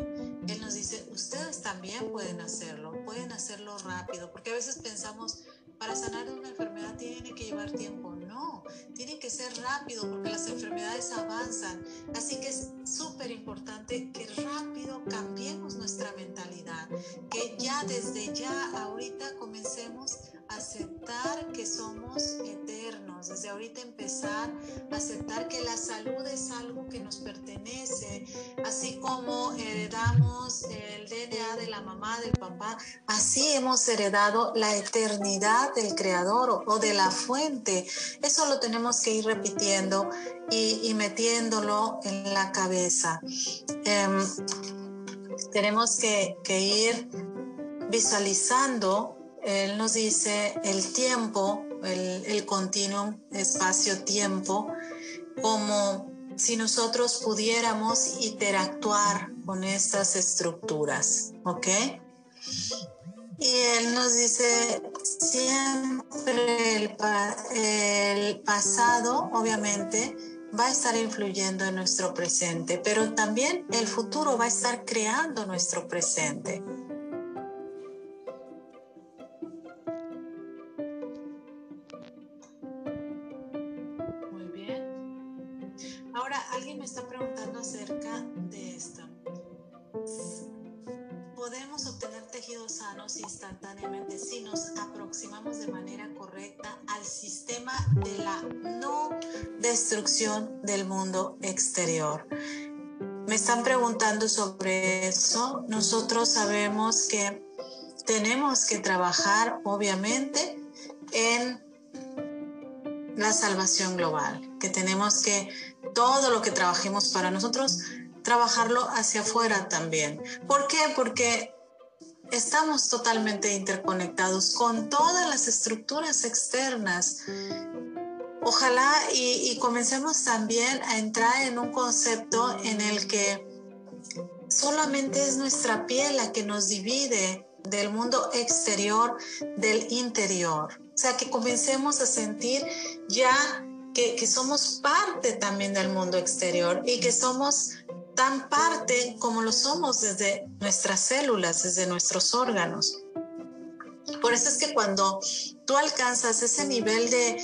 Él nos dice, ustedes también pueden hacerlo, pueden hacerlo rápido, porque a veces pensamos, para sanar una enfermedad tiene que llevar tiempo. No, tiene que ser rápido porque las enfermedades avanzan. Así que es súper importante que rápido cambiemos nuestra mentalidad, que ya desde ya ahorita comencemos aceptar que somos eternos, desde ahorita empezar a aceptar que la salud es algo que nos pertenece, así como heredamos el DNA de la mamá, del papá, así hemos heredado la eternidad del creador o de la fuente. Eso lo tenemos que ir repitiendo y, metiéndolo en la cabeza. Em, tenemos que, ir visualizando, él nos dice el tiempo, el, continuum espacio-tiempo, como si nosotros pudiéramos interactuar con estas estructuras, ¿ok? Y él nos dice, siempre el, el, pasado, obviamente, va a estar influyendo en nuestro presente, pero también el futuro va a estar creando nuestro presente. Me está preguntando acerca de esto podemos obtener tejidos sanos instantáneamente si nos aproximamos de manera correcta al sistema de la no destrucción del mundo exterior. Me están preguntando sobre eso. Nosotros sabemos que tenemos que trabajar, obviamente, en la salvación global, que tenemos que todo lo que trabajemos para nosotros trabajarlo hacia afuera también. ¿Por qué? Porque estamos totalmente interconectados con todas las estructuras externas. Ojalá y, comencemos también a entrar en un concepto en el que solamente es nuestra piel la que nos divide del mundo exterior del interior. O sea, que comencemos a sentir ya que, somos parte también del mundo exterior y que somos tan parte como lo somos desde nuestras células, desde nuestros órganos. Por eso es que cuando tú alcanzas ese nivel de,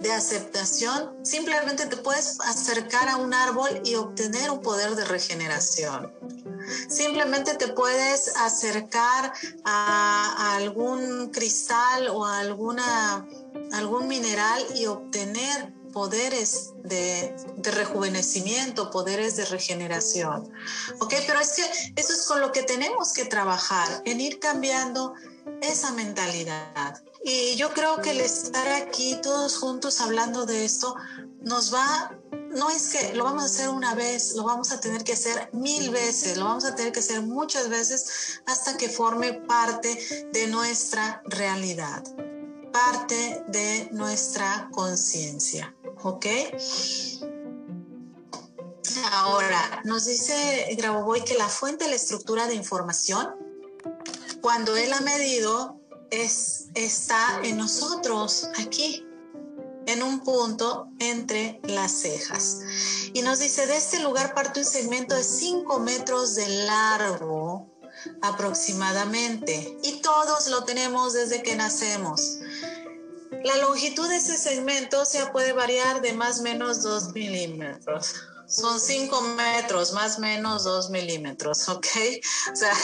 de, aceptación, simplemente te puedes acercar a un árbol y obtener un poder de regeneración. Simplemente te puedes acercar a, a algún cristal o a alguna, algún mineral y obtener poderes de, rejuvenecimiento, poderes de regeneración. ¿Ok? Pero es que eso es con lo que tenemos que trabajar, en ir cambiando esa mentalidad. Y yo creo que el estar aquí todos juntos hablando de esto nos va no es que lo vamos a hacer una vez, lo vamos a tener que hacer mil veces, lo vamos a tener que hacer muchas veces hasta que forme parte de nuestra realidad, parte de nuestra conciencia. ¿Ok? Ahora, nos dice Grabovoi que la fuente de la estructura de información, cuando él ha medido, es, está en nosotros, aquí, en un punto entre las cejas. Y nos dice, de este lugar parte un segmento de 5 metros de largo aproximadamente. Y todos lo tenemos desde que nacemos. La longitud de ese segmento se puede variar de más o menos 2 milímetros son 5 metros, más o menos 2 milímetros, ¿ok? O sea,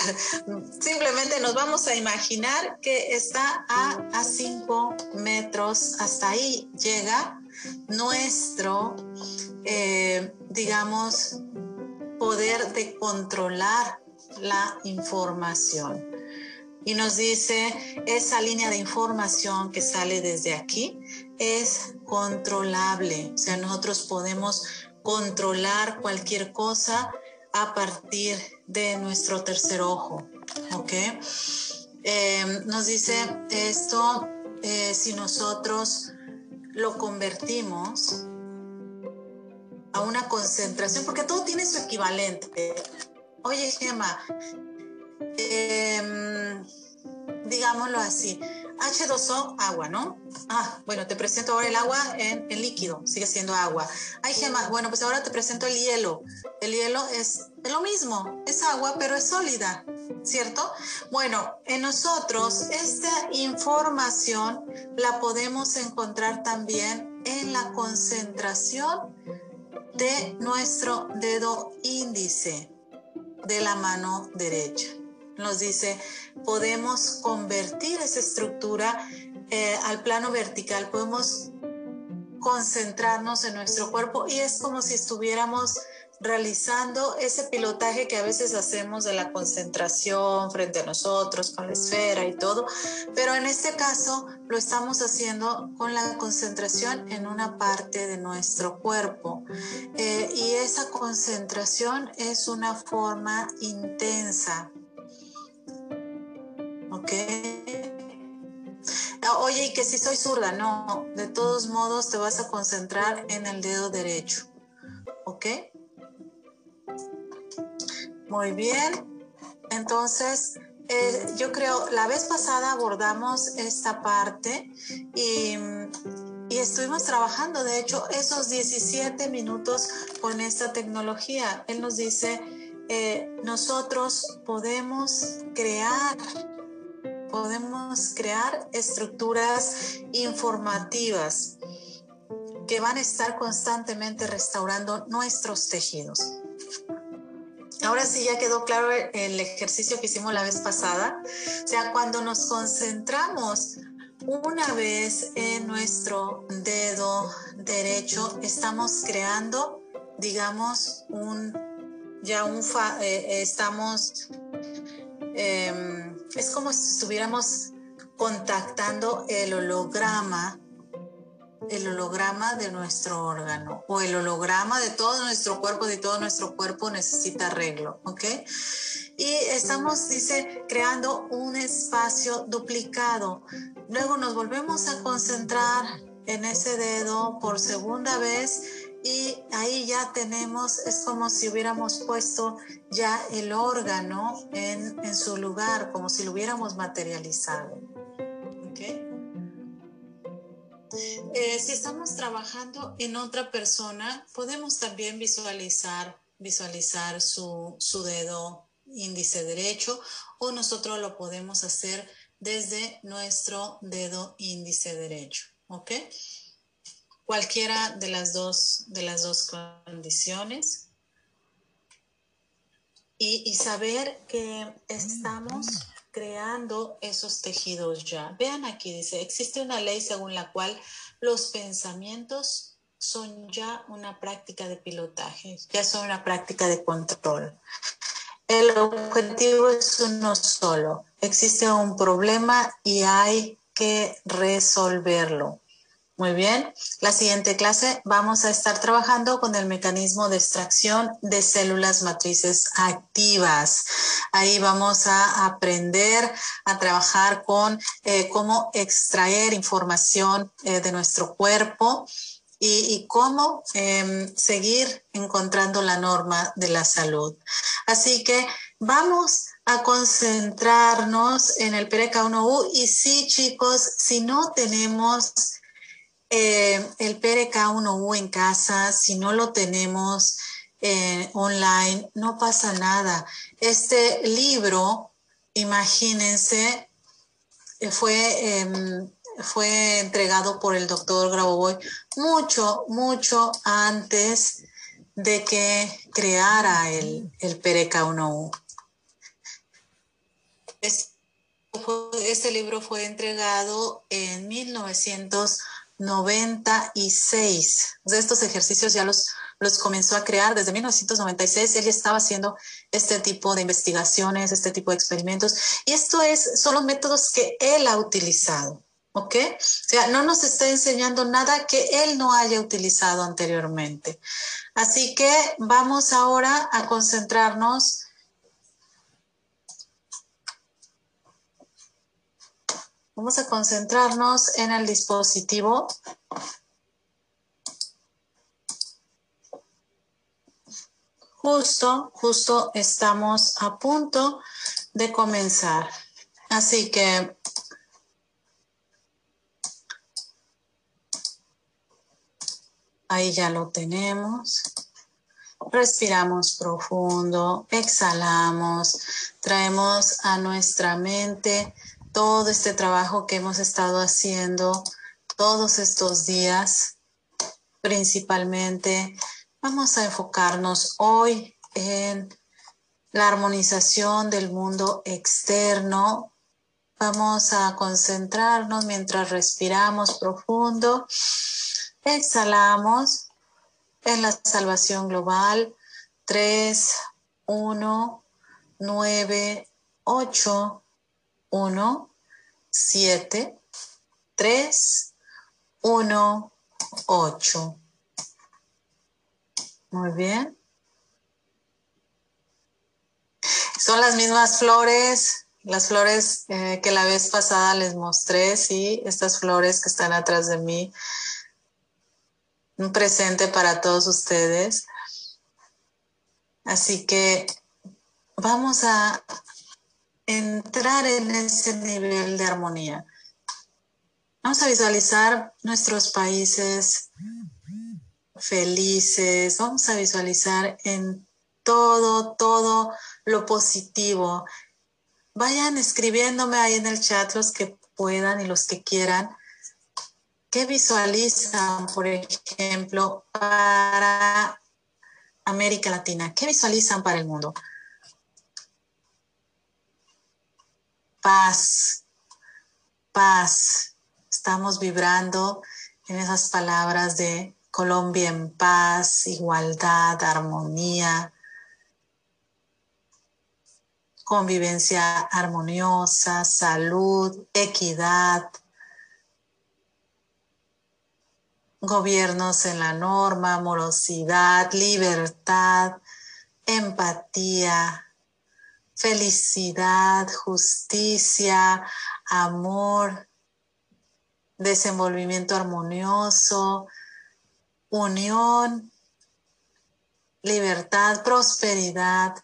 simplemente nos vamos a imaginar que está a 5 metros, hasta ahí llega nuestro, eh, digamos, poder de controlar la información. Y nos dice, esa línea de información que sale desde aquí es controlable. O sea, nosotros podemos controlar cualquier cosa a partir de nuestro tercer ojo. ¿Ok? Eh, nos dice esto, eh, si nosotros lo convertimos a una concentración, porque todo tiene su equivalente. Oye, Gemma, em, digámoslo así, H2O, agua, ¿no? Ah, bueno, te presento ahora el agua en, el líquido, sigue siendo agua. Ay, Gemma, bueno, pues ahora te presento el hielo. El hielo es, lo mismo, es agua, pero es sólida, ¿cierto? Bueno, en nosotros esta información la podemos encontrar también en la concentración de nuestro dedo índice de la mano derecha nos dice, podemos convertir esa estructura eh, al plano vertical, podemos concentrarnos en nuestro cuerpo y es como si estuviéramos realizando ese pilotaje que a veces hacemos de la concentración frente a nosotros, con la esfera y todo, pero en este caso lo estamos haciendo con la concentración en una parte de nuestro cuerpo. Eh, y esa concentración es una forma intensa ¿ok? Ah, oye, y que si soy zurda, no, de todos modos te vas a concentrar en el dedo derecho, ¿ok? Muy bien, entonces eh, yo creo, la vez pasada abordamos esta parte y, y, estuvimos trabajando, de hecho, esos 17 minutos con esta tecnología. Él nos dice, eh, nosotros podemos crear podemos crear estructuras informativas que van a estar constantemente restaurando nuestros tejidos. Ahora sí ya quedó claro el ejercicio que hicimos la vez pasada. O sea, cuando nos concentramos una vez en nuestro dedo derecho, estamos creando, digamos, un, ya un, eh, estamos Em, es como si estuviéramos contactando el holograma, el holograma de nuestro órgano o el holograma de todo nuestro cuerpo, de todo nuestro cuerpo necesita arreglo, ¿ok? Y estamos, dice, creando un espacio duplicado. Luego nos volvemos a concentrar en ese dedo por segunda vez y ahí ya tenemos, es como si hubiéramos puesto ya el órgano en, en su lugar, como si lo hubiéramos materializado. Eh, si estamos trabajando en otra persona, podemos también visualizar, visualizar su, su dedo índice derecho o nosotros lo podemos hacer desde nuestro dedo índice derecho. ¿Ok? Cualquiera de las dos, de las dos condiciones y, saber que estamos creando esos tejidos ya. Vean aquí, dice, existe una ley según la cual los pensamientos son ya una práctica de pilotaje, ya son una práctica de control. El objetivo es uno solo. Existe un problema y hay que resolverlo. Muy bien. La siguiente clase vamos a estar trabajando con el mecanismo de extracción de células matrices activas. Ahí vamos a aprender a trabajar con eh, cómo extraer información eh, de nuestro cuerpo y, cómo em, seguir encontrando la norma de la salud. Así que vamos a concentrarnos en el PRK1U y sí, chicos, si no tenemos eh, el PRK1U en casa, si no lo tenemos eh, online, no pasa nada. Este libro, imagínense, fue em, fue entregado por el doctor Grabovoi mucho, mucho antes de que creara el, el PRK1U. Este libro fue entregado en 1996. estos ejercicios ya los, los comenzó a crear desde 1996. Él ya estaba haciendo este tipo de investigaciones, este tipo de experimentos. Y esto es, son los métodos que él ha utilizado. ¿Ok? O sea, no nos está enseñando nada que él no haya utilizado anteriormente. Así que vamos ahora a concentrarnos Vamos a concentrarnos en el dispositivo. Justo, justo estamos a punto de comenzar. Así que Ahí ya lo tenemos. Respiramos profundo, exhalamos, traemos a nuestra mente todo este trabajo que hemos estado haciendo todos estos días. Principalmente vamos a enfocarnos hoy en la armonización del mundo externo. Vamos a concentrarnos mientras respiramos profundo Exhalamos en la salvación global. 3, 1, 9, 8, 1, 7, 3, 1, 8. Muy bien. Son las mismas flores, las flores eh, que la vez pasada les mostré, sí, estas flores que están atrás de mí un presente para todos ustedes. Así que vamos a entrar en ese nivel de armonía. Vamos a visualizar nuestros países felices, vamos a visualizar en todo, todo lo positivo. Vayan escribiéndome ahí en el chat los que puedan y los que quieran ¿Qué visualizan, por ejemplo, para América Latina? ¿Qué visualizan para el mundo? Paz, paz. Estamos vibrando en esas palabras de Colombia en paz, igualdad, armonía, convivencia armoniosa, salud, equidad, gobiernos en la norma, amorosidad, libertad, empatía, felicidad, justicia, amor, desenvolvimiento armonioso, unión, libertad, prosperidad,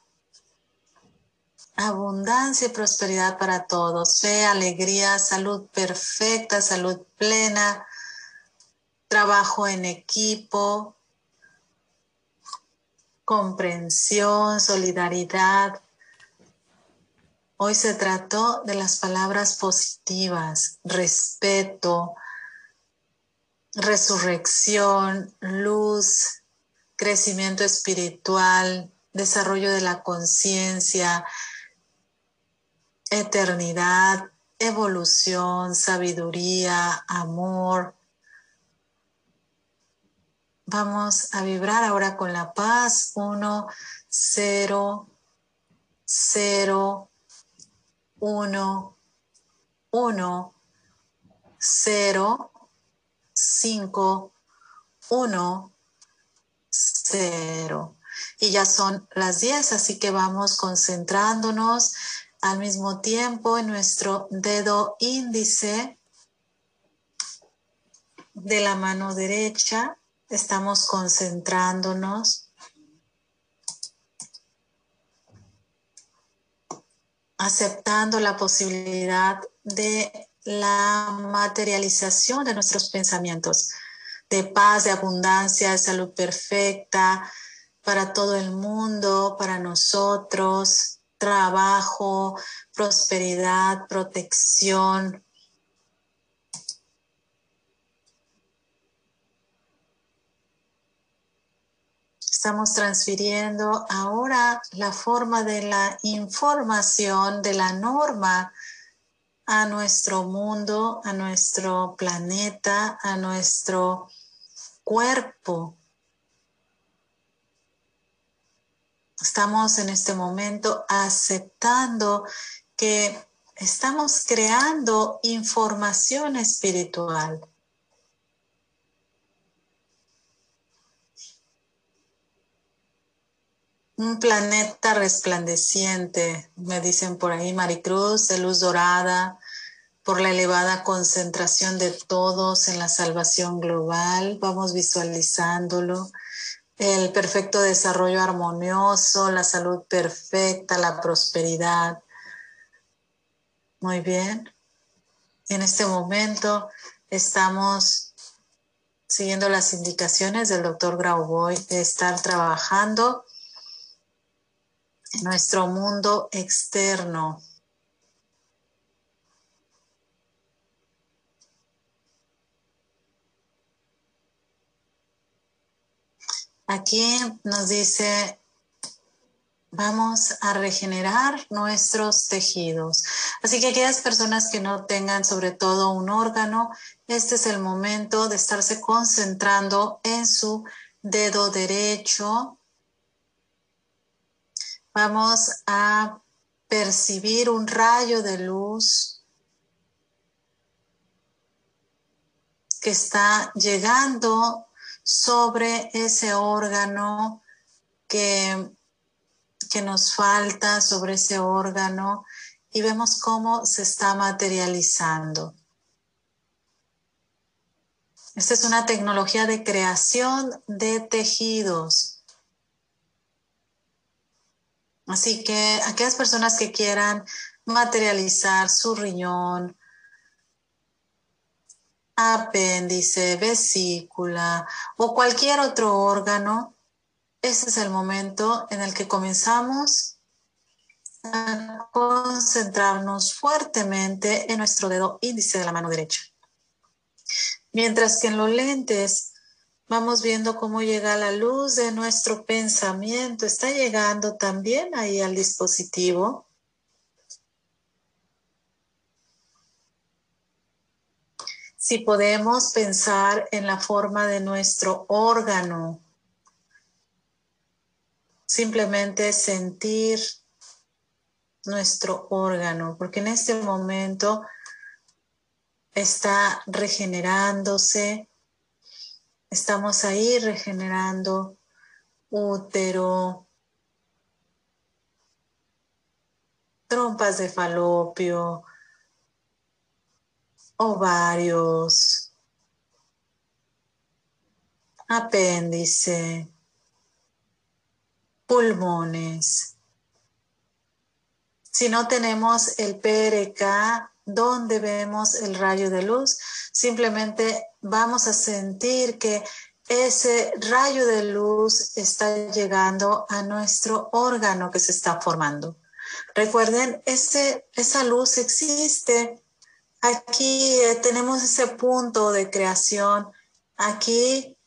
abundancia y prosperidad para todos, fe, alegría, salud perfecta, salud plena, trabajo en equipo, comprensión, solidaridad. Hoy se trató de las palabras positivas, respeto, resurrección, luz, crecimiento espiritual, desarrollo de la conciencia, eternidad, evolución, sabiduría, amor, vamos a vibrar ahora con la paz. Uno, cero, cero, uno, uno, cero, cinco, uno, cero. Y ya son las 10, así que vamos concentrándonos al mismo tiempo en nuestro dedo índice de la mano derecha. Estamos concentrándonos. Aceptando la posibilidad de la materialización de nuestros pensamientos, de paz, de abundancia, de salud perfecta para todo el mundo, para nosotros, trabajo, prosperidad, protección. Estamos transfiriendo ahora la forma de la información, de la norma a nuestro mundo, a nuestro planeta, a nuestro cuerpo. Estamos en este momento aceptando que estamos creando información espiritual. Un planeta resplandeciente, me dicen por ahí, Maricruz, de luz dorada, por la elevada concentración de todos en la salvación global. Vamos visualizándolo el perfecto desarrollo armonioso, la salud perfecta, la prosperidad. Muy bien. En este momento estamos siguiendo las indicaciones del doctor Grauboy de estar trabajando nuestro mundo externo. Aquí nos dice, vamos a regenerar nuestros tejidos. Así que aquellas personas que no tengan sobre todo un órgano, este es el momento de estarse concentrando en su dedo derecho. Vamos a percibir un rayo de luz que está llegando sobre ese órgano que, que nos falta, sobre ese órgano, y vemos cómo se está materializando. Esta es una tecnología de creación de tejidos. Así que aquellas personas que quieran materializar su riñón, apéndice, vesícula o cualquier otro órgano, ese es el momento en el que comenzamos a concentrarnos fuertemente en nuestro dedo índice de la mano derecha. Mientras que en los lentes vamos viendo cómo llega la luz de nuestro pensamiento, está llegando también ahí al dispositivo. Si podemos pensar en la forma de nuestro órgano, simplemente sentir nuestro órgano, porque en este momento está regenerándose, estamos ahí regenerando útero, trompas de falopio, ovarios, apéndice, pulmones. Si no tenemos el PRK, donde vemos el rayo de luz, simplemente vamos a sentir que ese rayo de luz está llegando a nuestro órgano que se está formando. Recuerden, ese, esa luz existe Aquí eh, tenemos ese punto de creación, aquí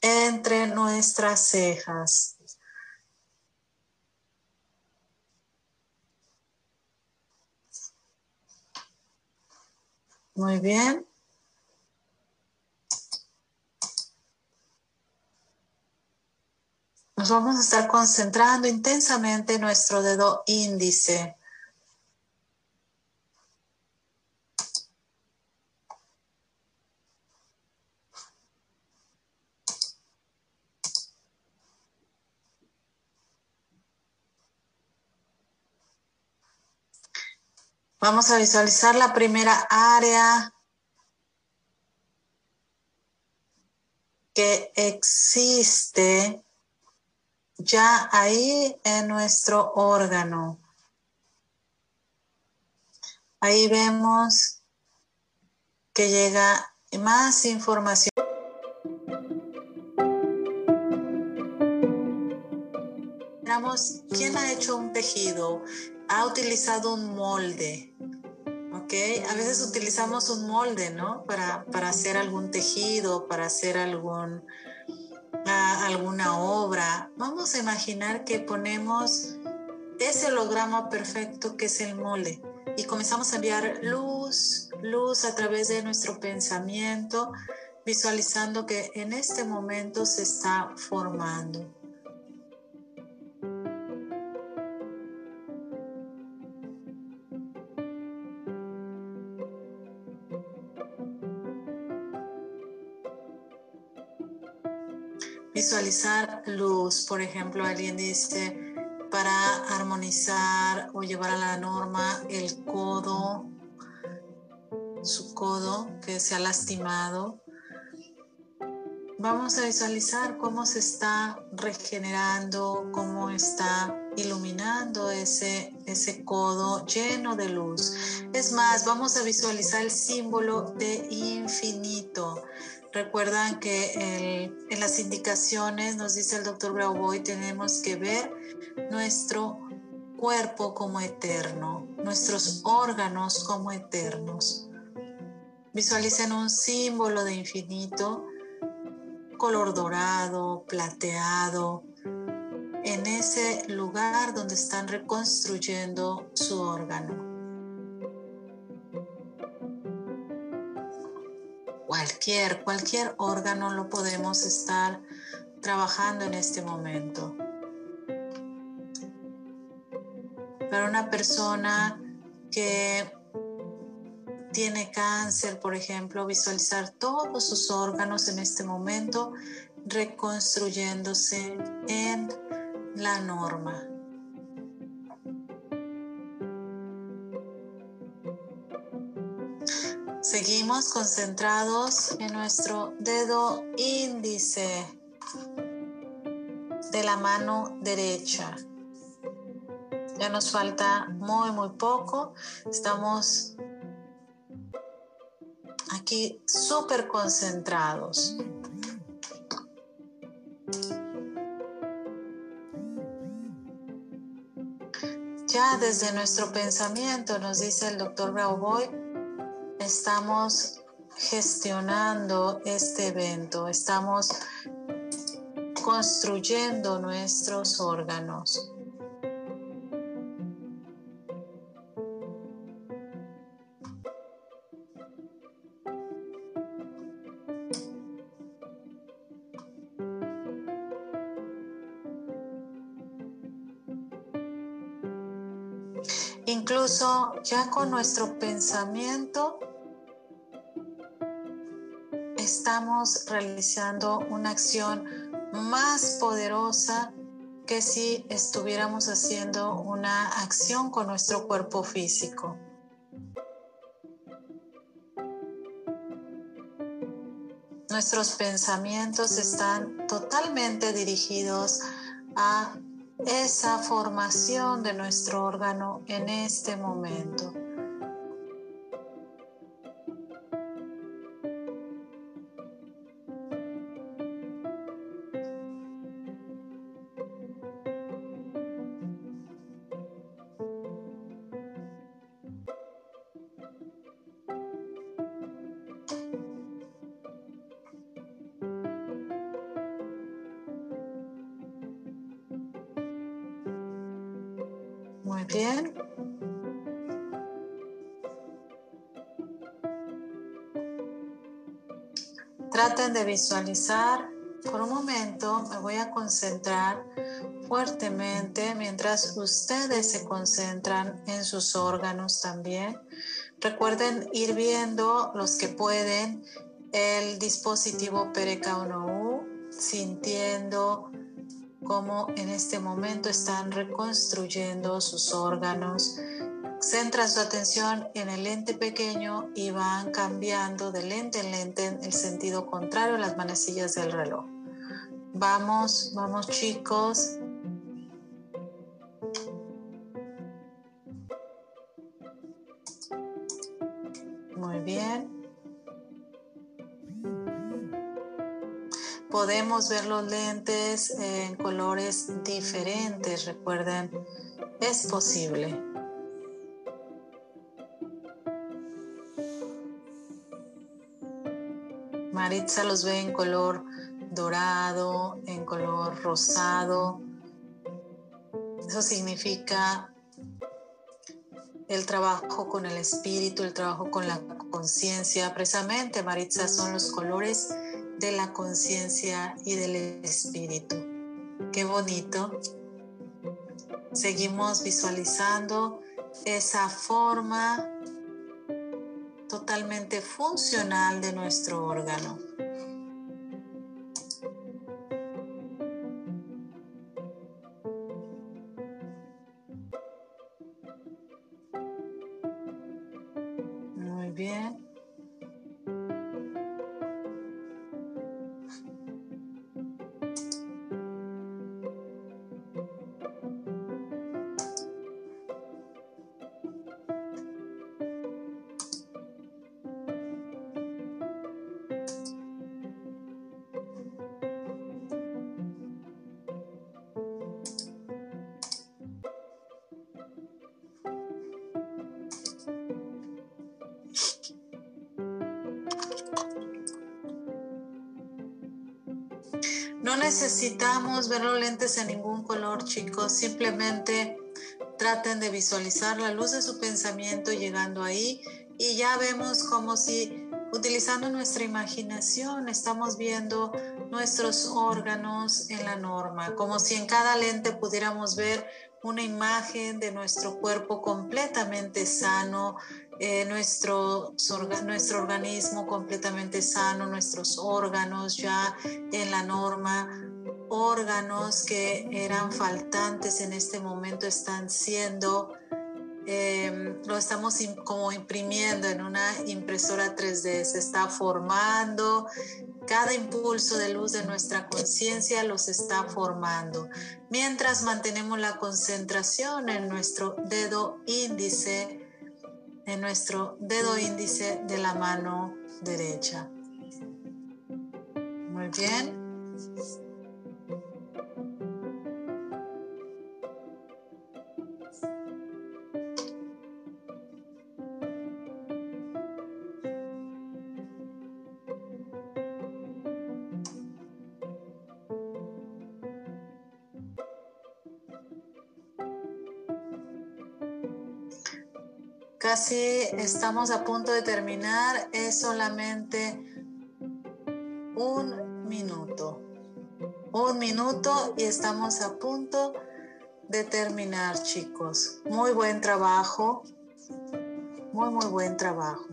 entre nuestras cejas. Muy bien. Vamos a estar concentrando intensamente nuestro dedo índice. Vamos a visualizar la primera área que existe ya ahí en nuestro órgano. Ahí vemos que llega más información. Veamos quién ha hecho un tejido, ha utilizado un molde. ¿ok? A veces utilizamos un molde, ¿no? Para, para hacer algún tejido, para hacer algún, alguna obra. Vamos a imaginar que ponemos ese holograma perfecto que es el molde y comenzamos a enviar luz, luz a través de nuestro pensamiento, visualizando que en este momento se está formando. Visualizar luz. Por ejemplo, alguien dice, para armonizar o llevar a la norma el codo, su codo que se ha lastimado. Vamos a visualizar cómo se está regenerando, cómo está iluminando ese, ese codo lleno de luz. Es más, vamos a visualizar el símbolo de infinito. Recuerdan que en las indicaciones nos dice el doctor Grauboy, tenemos que ver nuestro cuerpo como eterno, nuestros órganos como eternos. Visualicen un símbolo de infinito, color dorado, plateado, en ese lugar donde están reconstruyendo su órgano. Cualquier, cualquier órgano lo podemos estar trabajando en este momento. Para una persona que tiene cáncer, por ejemplo, visualizar todos sus órganos en este momento reconstruyéndose en la norma. Seguimos concentrados en nuestro dedo índice de la mano derecha. Ya nos falta muy, muy poco. Estamos aquí súper concentrados. Ya desde nuestro pensamiento, nos dice el doctor Grauboy, estamos gestionando este evento, estamos construyendo nuestros órganos. Incluso ya con nuestro pensamiento estamos realizando una acción más poderosa que si estuviéramos haciendo una acción con nuestro cuerpo físico. Nuestros pensamientos están totalmente dirigidos a esa formación de nuestro órgano en este momento. Traten de visualizar. Por un momento me voy a concentrar fuertemente mientras ustedes se concentran en sus órganos también. Recuerden ir viendo los que pueden el dispositivo Pereka1U, sintiendo cómo en este momento están reconstruyendo sus órganos. Centran su atención en el lente pequeño y van cambiando de lente en lente en el sentido contrario a las manecillas del reloj. Vamos, vamos chicos. Muy bien. Podemos ver los lentes en colores diferentes, recuerden, es posible. Maritza los ve en color dorado, en color rosado. Eso significa el trabajo con el espíritu, el trabajo con la conciencia. Precisamente, Maritza, son los colores de la conciencia y del espíritu. Qué bonito. Seguimos visualizando esa forma totalmente funcional de nuestro órgano. No necesitamos ver los lentes en ningún color, chicos. Simplemente traten de visualizar la luz de su pensamiento llegando ahí y ya vemos como si utilizando nuestra imaginación estamos viendo nuestros órganos en la norma, como si en cada lente pudiéramos ver una imagen de nuestro cuerpo completamente sano, eh, nuestro, nuestro organismo completamente sano, nuestros órganos ya en la norma, órganos que eran faltantes en este momento están siendo, em, lo estamos como imprimiendo en una impresora 3D, se está formando, cada impulso de luz de nuestra conciencia los está formando, mientras mantenemos la concentración en nuestro dedo índice, en nuestro dedo índice de la mano derecha. Muy bien. Casi estamos a punto de terminar. Es solamente un minuto. Un minuto y estamos a punto de terminar, chicos. Muy buen trabajo. Muy, muy buen trabajo.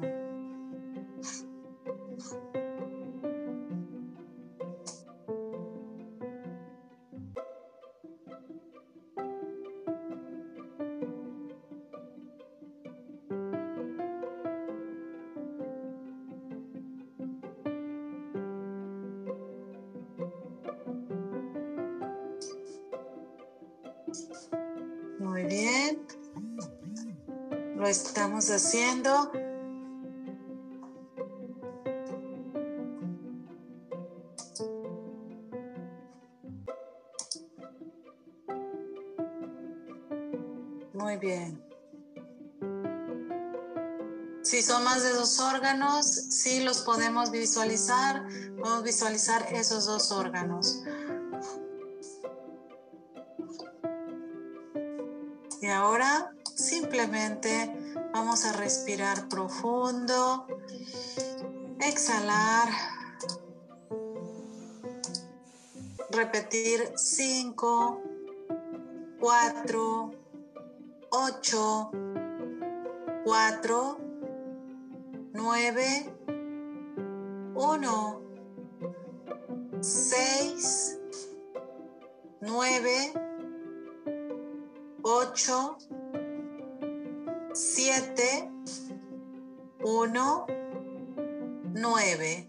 Estamos haciendo. Muy bien. Si son más de dos órganos, sí los podemos visualizar. Podemos visualizar esos dos órganos. Y ahora simplemente vamos a respirar profundo, exhalar, repetir cinco, 4, 8, 4, 9, 1, 6, 9, 8, 7, 1, 9,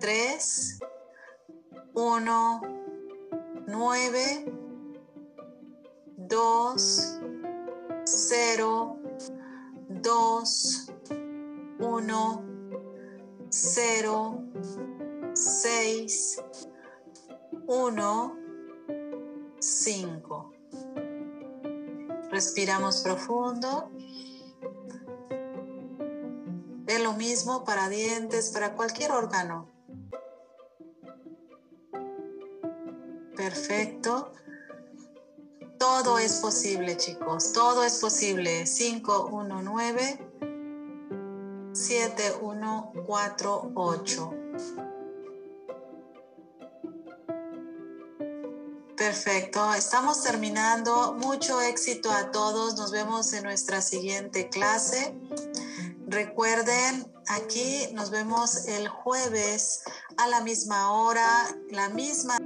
3, 1, 9, 2, 0, 2, 1, 0, 6, 1, 5. Respiramos profundo. Es lo mismo para dientes, para cualquier órgano. Perfecto. Todo es posible, chicos. Todo es posible. 5, 1, Perfecto, estamos terminando. Mucho éxito a todos. Nos vemos en nuestra siguiente clase. Recuerden, aquí nos vemos el jueves a la misma hora, la misma